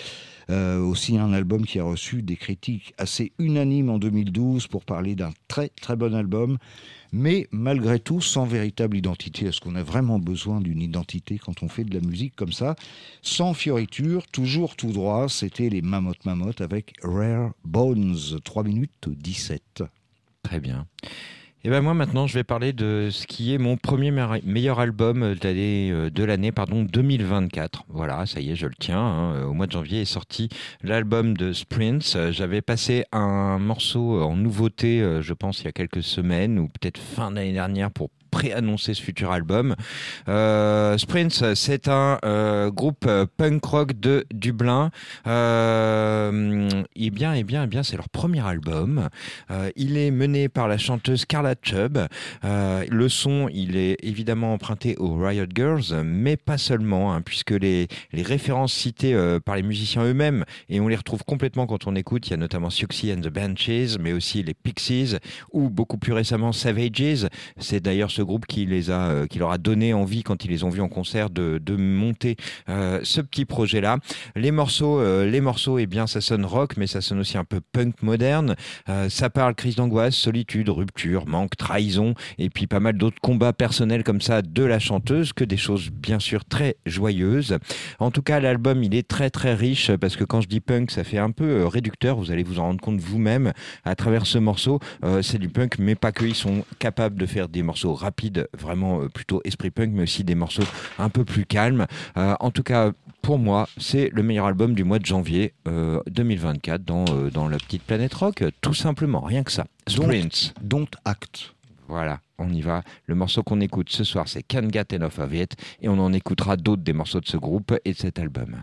euh, aussi un album qui a reçu des critiques assez unanimes en 2012 pour parler d'un très très bon album, mais malgré tout sans véritable identité. Est-ce qu'on a vraiment besoin d'une identité quand on fait de la musique comme ça? Sans fioriture, toujours tout droit, c'était les Mammoth Mammoth avec Rare Bones, 3 minutes 17. Très bien. Et ben moi maintenant je vais parler de ce qui est mon premier me- meilleur album de l'année euh, de l'année pardon 2024. Voilà, ça y est, je le tiens. hein. Au mois de janvier est sorti l'album de Sprints. Euh, J'avais passé un morceau en nouveauté, euh, je pense il y a quelques semaines ou peut-être fin d'année dernière pour préannoncer ce futur album. Euh, Sprints, c'est un euh, groupe euh, punk rock de Dublin. Euh, et bien, et bien, et bien, c'est leur premier album. Il est mené par la chanteuse Carla Chubb. Le son, il est évidemment emprunté aux Riot Girls, mais pas seulement, hein, puisque les, les références citées par les musiciens eux-mêmes, et on les retrouve complètement quand on écoute, il y a notamment Siouxsie and the Banshees, mais aussi les Pixies, ou beaucoup plus récemment Savages. C'est d'ailleurs ce groupe qui, les a, euh, qui leur a donné envie, quand ils les ont vus en concert, de, de monter euh, ce petit projet-là. Les morceaux, euh, les morceaux, eh bien, ça sonne rock, mais ça sonne aussi un peu punk moderne. Ça parle crise d'angoisse, solitude, rupture, manque, trahison, et puis pas mal d'autres combats personnels comme ça de la chanteuse, que des choses bien sûr très joyeuses. En tout cas, l'album, il est très très riche, parce que quand je dis punk, ça fait un peu réducteur, vous allez vous en rendre compte vous-même à travers ce morceau. C'est du punk, mais pas que, ils sont capables de faire des morceaux rapides, vraiment euh, plutôt esprit punk, mais aussi des morceaux un peu plus calmes. Euh, en tout cas, pour moi, c'est le meilleur album du mois de janvier euh, 2024 dans, euh, dans la petite planète rock, tout simplement, rien que ça. Sprints. Don't Act. Voilà, on y va. Le morceau qu'on écoute ce soir, c'est Can't Get Enough of It, et on en écoutera d'autres des morceaux de ce groupe et de cet album.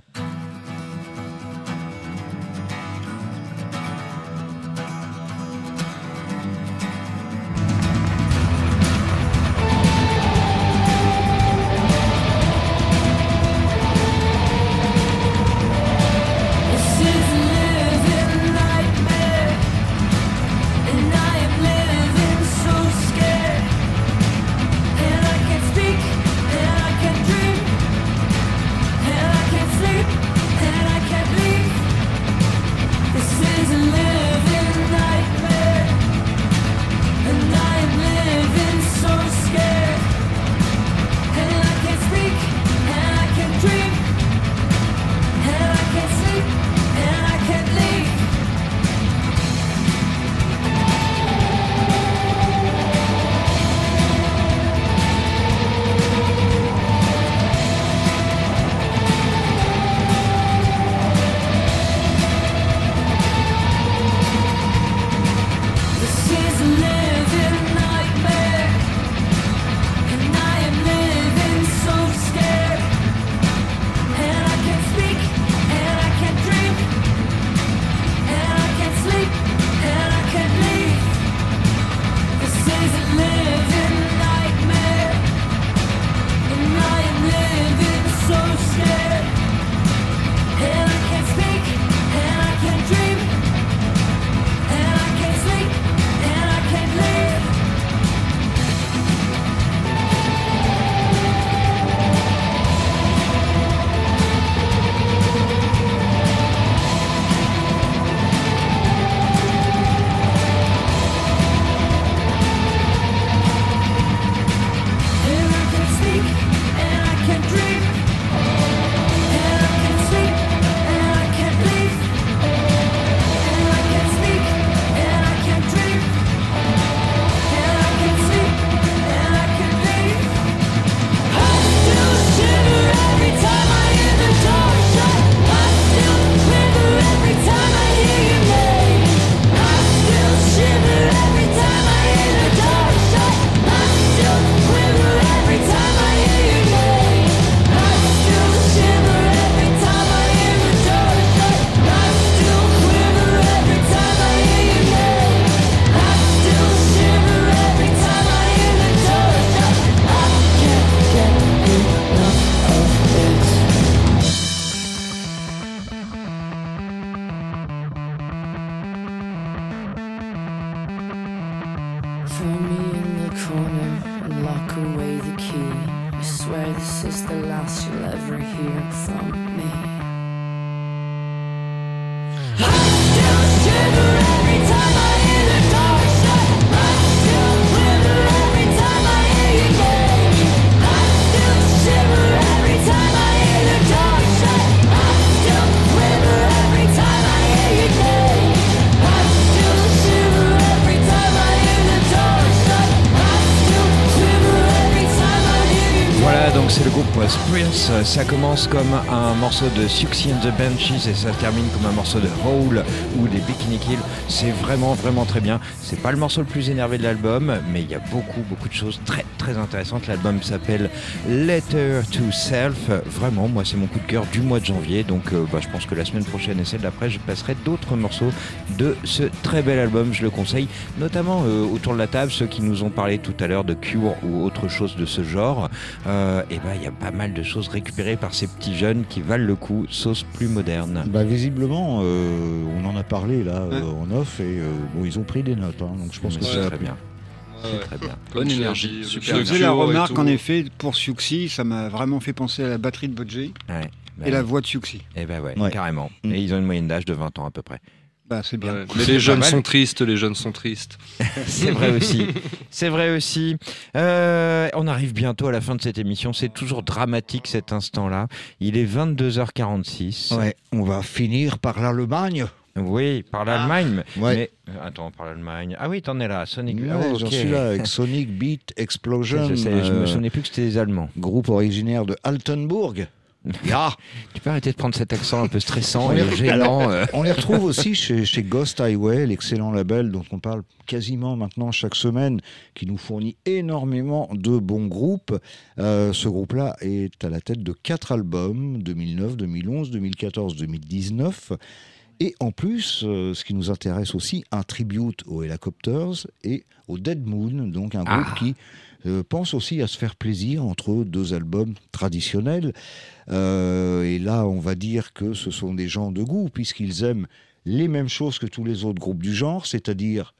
Prince. Ça commence comme un morceau de Suxy the Banshees et ça termine comme un morceau de Hole ou des Bikini Kill. C'est vraiment, vraiment très bien. C'est pas le morceau le plus énervé de l'album, mais il y a beaucoup, beaucoup de choses très, très intéressantes. L'album s'appelle Letter to Self. Vraiment, moi, c'est mon coup de cœur du mois de janvier. Donc, euh, bah, je pense que la semaine prochaine et celle d'après, je passerai d'autres morceaux de ce très bel album. Je le conseille, notamment euh, autour de la table, ceux qui nous ont parlé tout à l'heure de Cure ou autre chose de ce genre. Euh, et ben, il y a pas mal de choses récupérées par ces petits jeunes qui valent le coup, sauce plus moderne. Bah, visiblement, euh, on en a parlé là euh, en off et euh, bon, ils ont pris des notes. hein, donc je pense que c'est ça très bien. Ouais, très bien. Bonne énergie, Je super faisais bien. la et remarque en effet pour Siouxsie, ça m'a vraiment fait penser à la batterie de Budgie Ouais. Bah et la voix de Siouxsie. Eh ben ouais, Ouais. carrément. Mm. Et ils ont une moyenne d'âge de 20 ans à peu près. Bah c'est bien. Ouais. Mais les jeunes mal. sont tristes, les jeunes sont tristes. [laughs] C'est vrai aussi. C'est vrai aussi. Euh, on arrive bientôt à la fin de cette émission. C'est toujours dramatique cet instant-là. Il est 22h46. Ouais, on va finir par l'Allemagne. Oui, par l'Allemagne. Ouais. Mais euh, attends, par l'Allemagne. Ah oui, t'en es là, Sonic. Ouais, Ah, J'en ok. suis là avec Sonic Beat Explosion, [laughs] Je, sais, je me euh, souvenais plus que c'était des Allemands. groupe originaire de Altenburg. Ya. [laughs] Tu peux arrêter de prendre cet accent un peu stressant et gênant. euh. [laughs] On les retrouve aussi chez, chez Ghost Highway, l'excellent label dont on parle quasiment maintenant chaque semaine, qui nous fournit énormément de bons groupes. Euh, ce groupe-là est à la tête de quatre albums, 2009, 2011, 2014, 2019. Et en plus, euh, ce qui nous intéresse aussi, un tribute aux Helicopters et au Dead Moon, donc un groupe Ah. qui euh, pense aussi à se faire plaisir entre deux albums traditionnels. Euh, et là, on va dire que ce sont des gens de goût, puisqu'ils aiment les mêmes choses que tous les autres groupes du genre, c'est-à-dire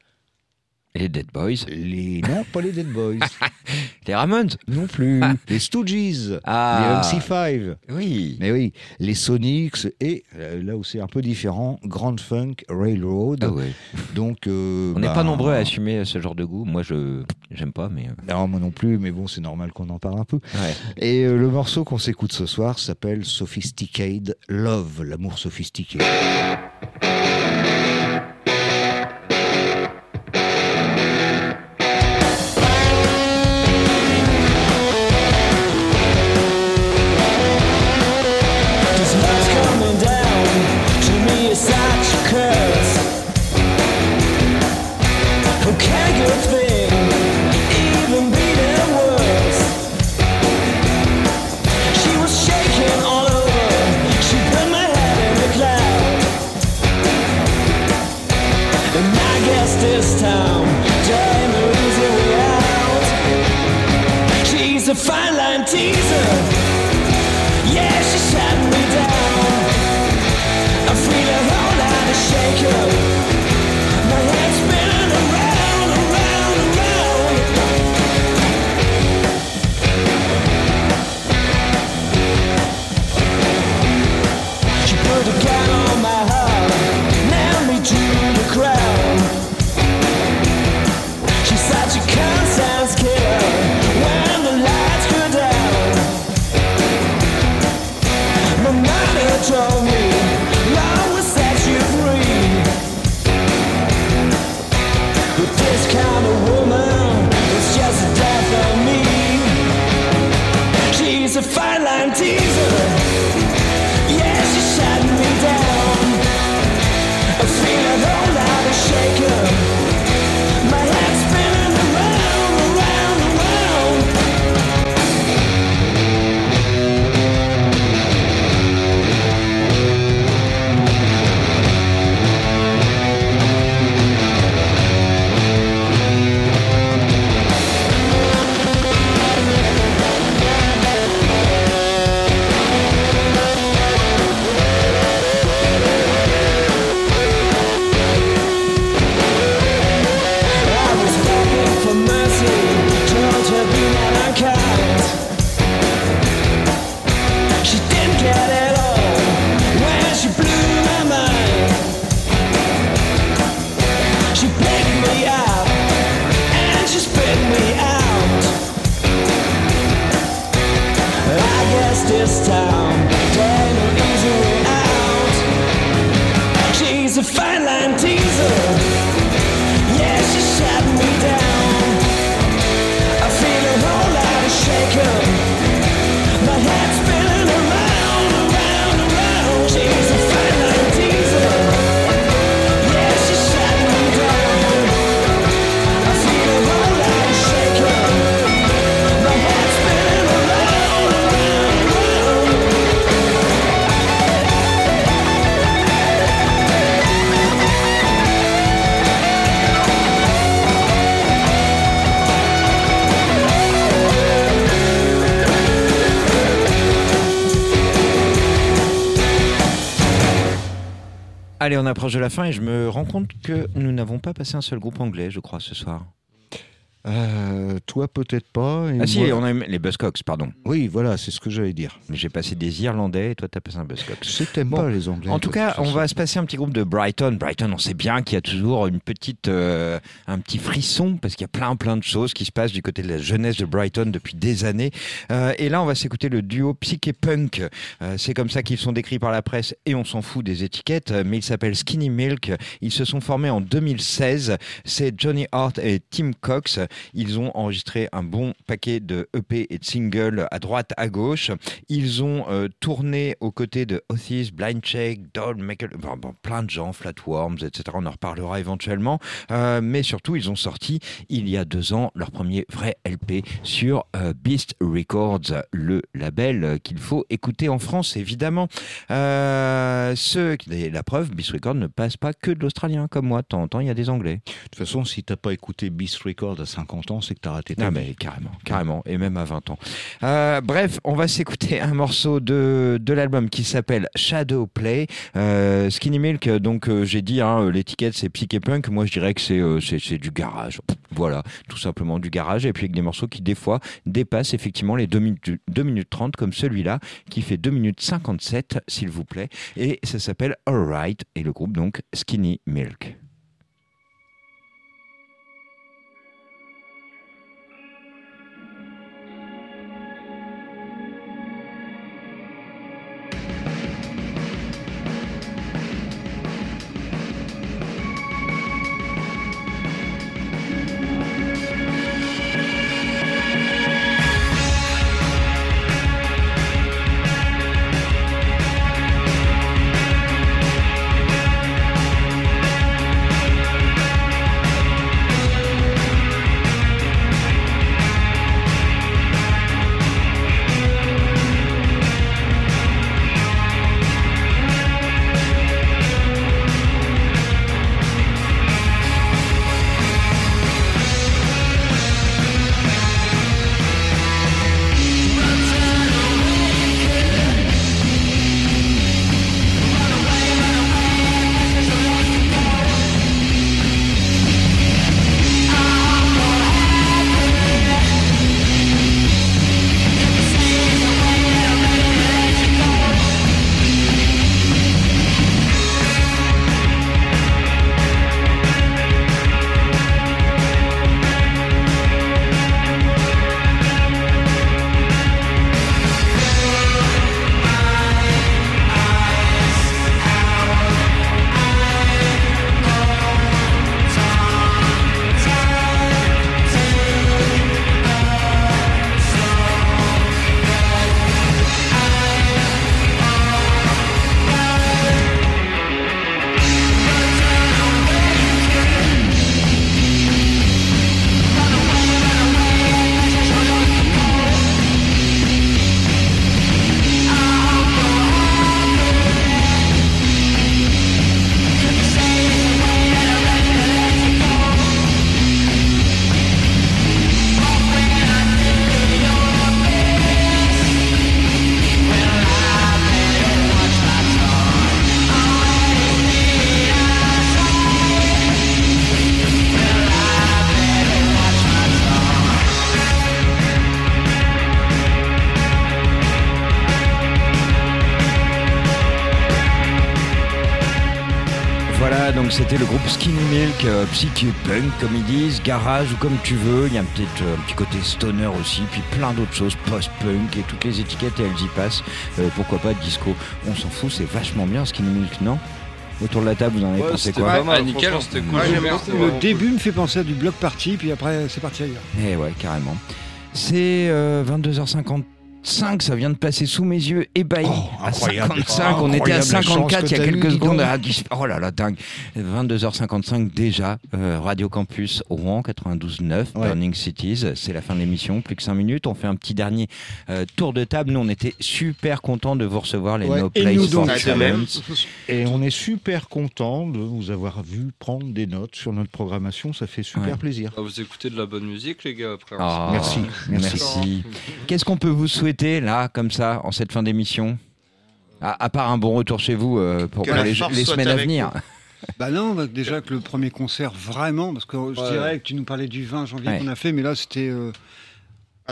Les Dead Boys. les... Non, pas les Dead Boys. [laughs] Les Ramones. non plus. Les Stooges. Ah. Les MC5. Oui. Mais oui, les Sonics et euh, là où c'est un peu différent, Grand Funk Railroad. Ah ouais. Donc, euh, On n'est bah, pas nombreux à assumer ce genre de goût. Moi, je j'aime pas, mais. euh, Non, moi non plus, mais bon, c'est normal qu'on en parle un peu. Ouais. Et euh, le morceau qu'on s'écoute ce soir s'appelle Sophisticated Love, l'amour sophistiqué. Approche de la fin et je me rends compte que nous n'avons pas passé un seul groupe anglais, je crois, ce soir. Euh, toi, peut-être pas. et Ah si, on a les Buzzcocks, pardon. Oui, voilà, c'est ce que j'allais dire. J'ai passé des Irlandais et toi, t'as passé un Buzzcocks. T'aimes Bon. pas les Anglais. En tout cas, on va se passer un petit groupe de Brighton. Brighton, on sait bien qu'il y a toujours une petite, euh, un petit frisson parce qu'il y a plein, plein de choses qui se passent du côté de la jeunesse de Brighton depuis des années. Euh, et là, on va s'écouter le duo Psyché Punk. C'est comme ça qu'ils sont décrits par la presse et on s'en fout des étiquettes. Mais ils s'appellent Skinny Milk. Ils se sont formés en 2016. C'est Johnny Hart et Tim Cox. Ils ont enregistré un bon paquet de EP et de singles à droite, à gauche. Ils ont euh, tourné aux côtés de Otis, Blind Check, Doll, Michael, bon, plein de gens, Flatworms, etc. On en reparlera éventuellement. Euh, mais surtout, ils ont sorti il y a deux ans leur premier vrai LP sur euh, Beast Records, le label qu'il faut écouter en France, évidemment. Ce, la preuve, Beast Records ne passe pas que de l'australien comme moi. De temps en temps, il y a des anglais. De toute façon, si t'as pas écouté Beast Record à 50 ans, c'est que t'as raté ta Ah mais carrément, carrément, et même à 20 ans. Euh, bref, on va s'écouter un morceau de, de l'album qui s'appelle Shadow Play. Euh, Skinny Milk, donc euh, j'ai dit, hein, l'étiquette c'est psyché punk, moi je dirais que c'est euh, c'est c'est du garage. Voilà, tout simplement du garage, et puis avec des morceaux qui des fois dépassent effectivement les 2 minutes, 2 minutes 30 comme celui-là, qui fait 2 minutes 57 s'il vous plaît, et ça s'appelle Alright, et le groupe donc Skinny Milk. Euh, psyché punk comme ils disent, garage ou comme tu veux. Il y a peut-être euh, un petit côté stoner aussi, puis plein d'autres choses, post-punk et toutes les étiquettes et elles y passent. Euh, pourquoi pas disco? On s'en fout, c'est vachement bien Skinny Milk, non? Autour de la table, vous en avez Ouais, pensé quoi? pas mal, Ah, nickel, c'était cool. Ouais, Le début me fait penser à du bloc party, puis après c'est parti ailleurs. Eh ouais, carrément. C'est euh, 22h55, ça vient de passer sous mes yeux, ébahi. Oh, à incroyable. 55, on était à Incroyable la chance 54 que il y a quelques secondes. Ah, Oh là là, dingue. 22h55 déjà, euh, Radio Campus Rouen 92.9, Ouais. Burning Cities. C'est la fin de l'émission, plus que 5 minutes. On fait un petit dernier euh, tour de table. Nous, on était super contents de vous recevoir, les Ouais, No et Place nous for. Et on est super content de vous avoir vu prendre des notes sur notre programmation. Ça fait super Ouais. plaisir. Ah, vous écoutez de la bonne musique, les gars, après. Ah, Merci, merci. merci. Qu'est-ce qu'on peut vous souhaiter là, comme ça, en cette fin d'émission à, à part un bon retour chez vous euh, pour, les, semaines à venir. [laughs] Bah non, bah déjà que le premier concert vraiment, parce que je Ouais. dirais que tu nous parlais du 20 janvier Ouais. qu'on a fait, mais là c'était euh,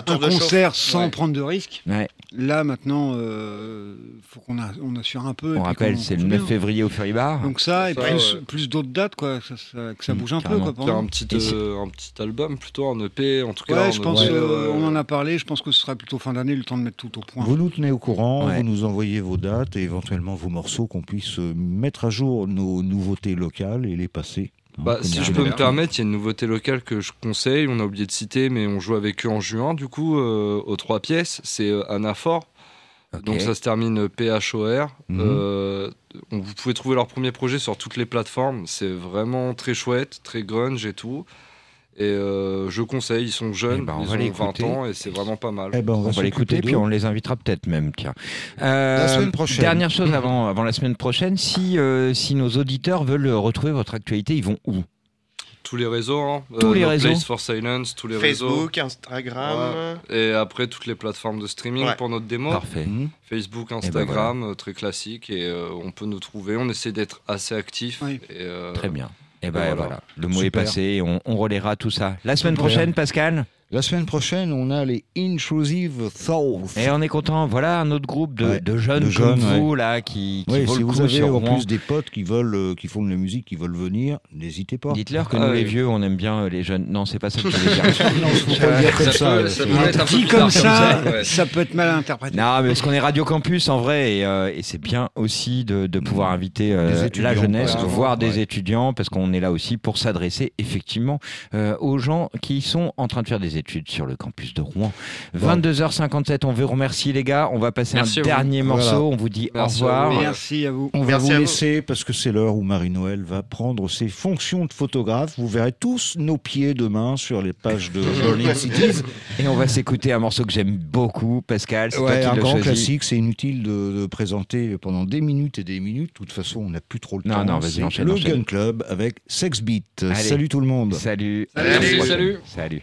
Un chauffe. concert sans Ouais. prendre de risques. Ouais, Là maintenant, euh, faut qu'on a- on assure un peu. on rappelle, c'est le fait 9 bien. février au Fury Bar. Donc ça, et Ça, plus, ouais. plus d'autres dates, quoi, que ça, ça- que ça Mm, bouge un carrément. peu. Quoi, un petit, euh, un petit album, plutôt un EP, en tout cas. Ouais, je pense, EP, euh, on en a parlé, je pense que ce sera plutôt fin d'année, le temps de mettre tout au point. Vous nous tenez au courant, Ouais. vous nous envoyez vos dates et éventuellement vos morceaux, qu'on puisse euh, mettre à jour nos nouveautés locales et les passer. Bah, si je peux me permettre, il y a une nouveauté locale que je conseille. On a oublié de citer, mais on joue avec eux en juin, du coup, euh, aux trois pièces. C'est euh. Donc ça se termine PHOR. Mhm. Euh, on- vous pouvez trouver leur premier projet sur toutes les plateformes. C'est vraiment très chouette, très grunge et tout. Et euh, je conseille, ils sont jeunes, Eh ben, on ils va ont l'écouter. 20 ans et c'est vraiment pas mal. Eh ben, on On va, va l'écouter, puis on les invitera peut-être même. Tiens. Euh, La semaine prochaine. Dernière chose avant, avant la semaine prochaine, si, euh, si nos auditeurs veulent retrouver votre actualité, ils vont où? Tous les réseaux, hein. Tous les No réseaux. Place for Silence, tous les réseaux. Facebook, Instagram. Et après, toutes les plateformes de streaming Ouais. pour notre démo. Parfait. Mhm. Facebook, ben Instagram, euh, très classique. Et euh, on peut nous trouver. On essaie d'être assez actif. Oui. Et, euh, Très bien. Et ben voilà. voilà. le mot est passé, et on, on relaiera tout ça. La semaine prochaine, Pascal La semaine prochaine, on a les Intrusive Thoughts. Et on est content. Voilà un autre groupe de, Ouais, de jeunes de comme jeunes, vous là qui, qui Oui, vaut si le vous avez sur en plus des potes qui veulent, euh, qui font de la musique, qui veulent venir, n'hésitez pas. Dites-leur que Ah nous ouais. les vieux, on aime bien euh, les jeunes. Non, c'est pas ça que je voulais dire. [laughs] non, faut pas dire comme ça. peut- c'est- peut un comme ça, [laughs] ouais. ça peut être mal interprété. Non, mais parce qu'on est Radio Campus en vrai, et, euh, et c'est bien aussi de, de pouvoir inviter euh, la jeunesse, voire des ouais. étudiants, parce qu'on est là aussi pour s'adresser effectivement aux gens qui sont en train de faire des études sur le campus de Rouen. 22h57, on vous remercie les gars. On va passer Merci un vous. dernier morceau. Voilà. On vous dit Merci au revoir. vous. Merci à vous. On va Merci vous laisser parce que c'est l'heure où Marie-Noël va prendre ses fonctions de photographe. Vous verrez tous nos pieds demain sur les pages de [laughs] Burning Cities. Et on va s'écouter un morceau que j'aime beaucoup, Pascal. C'est Ouais, un grand choisi. classique, c'est inutile de, de présenter pendant des minutes et des minutes. De toute façon, on n'a plus trop le Non, temps. non, vas-y, enchaîne, Le enchaîne. Gun Club avec Sex Beat. Allez. Salut tout le monde. Salut. Salut. Salut.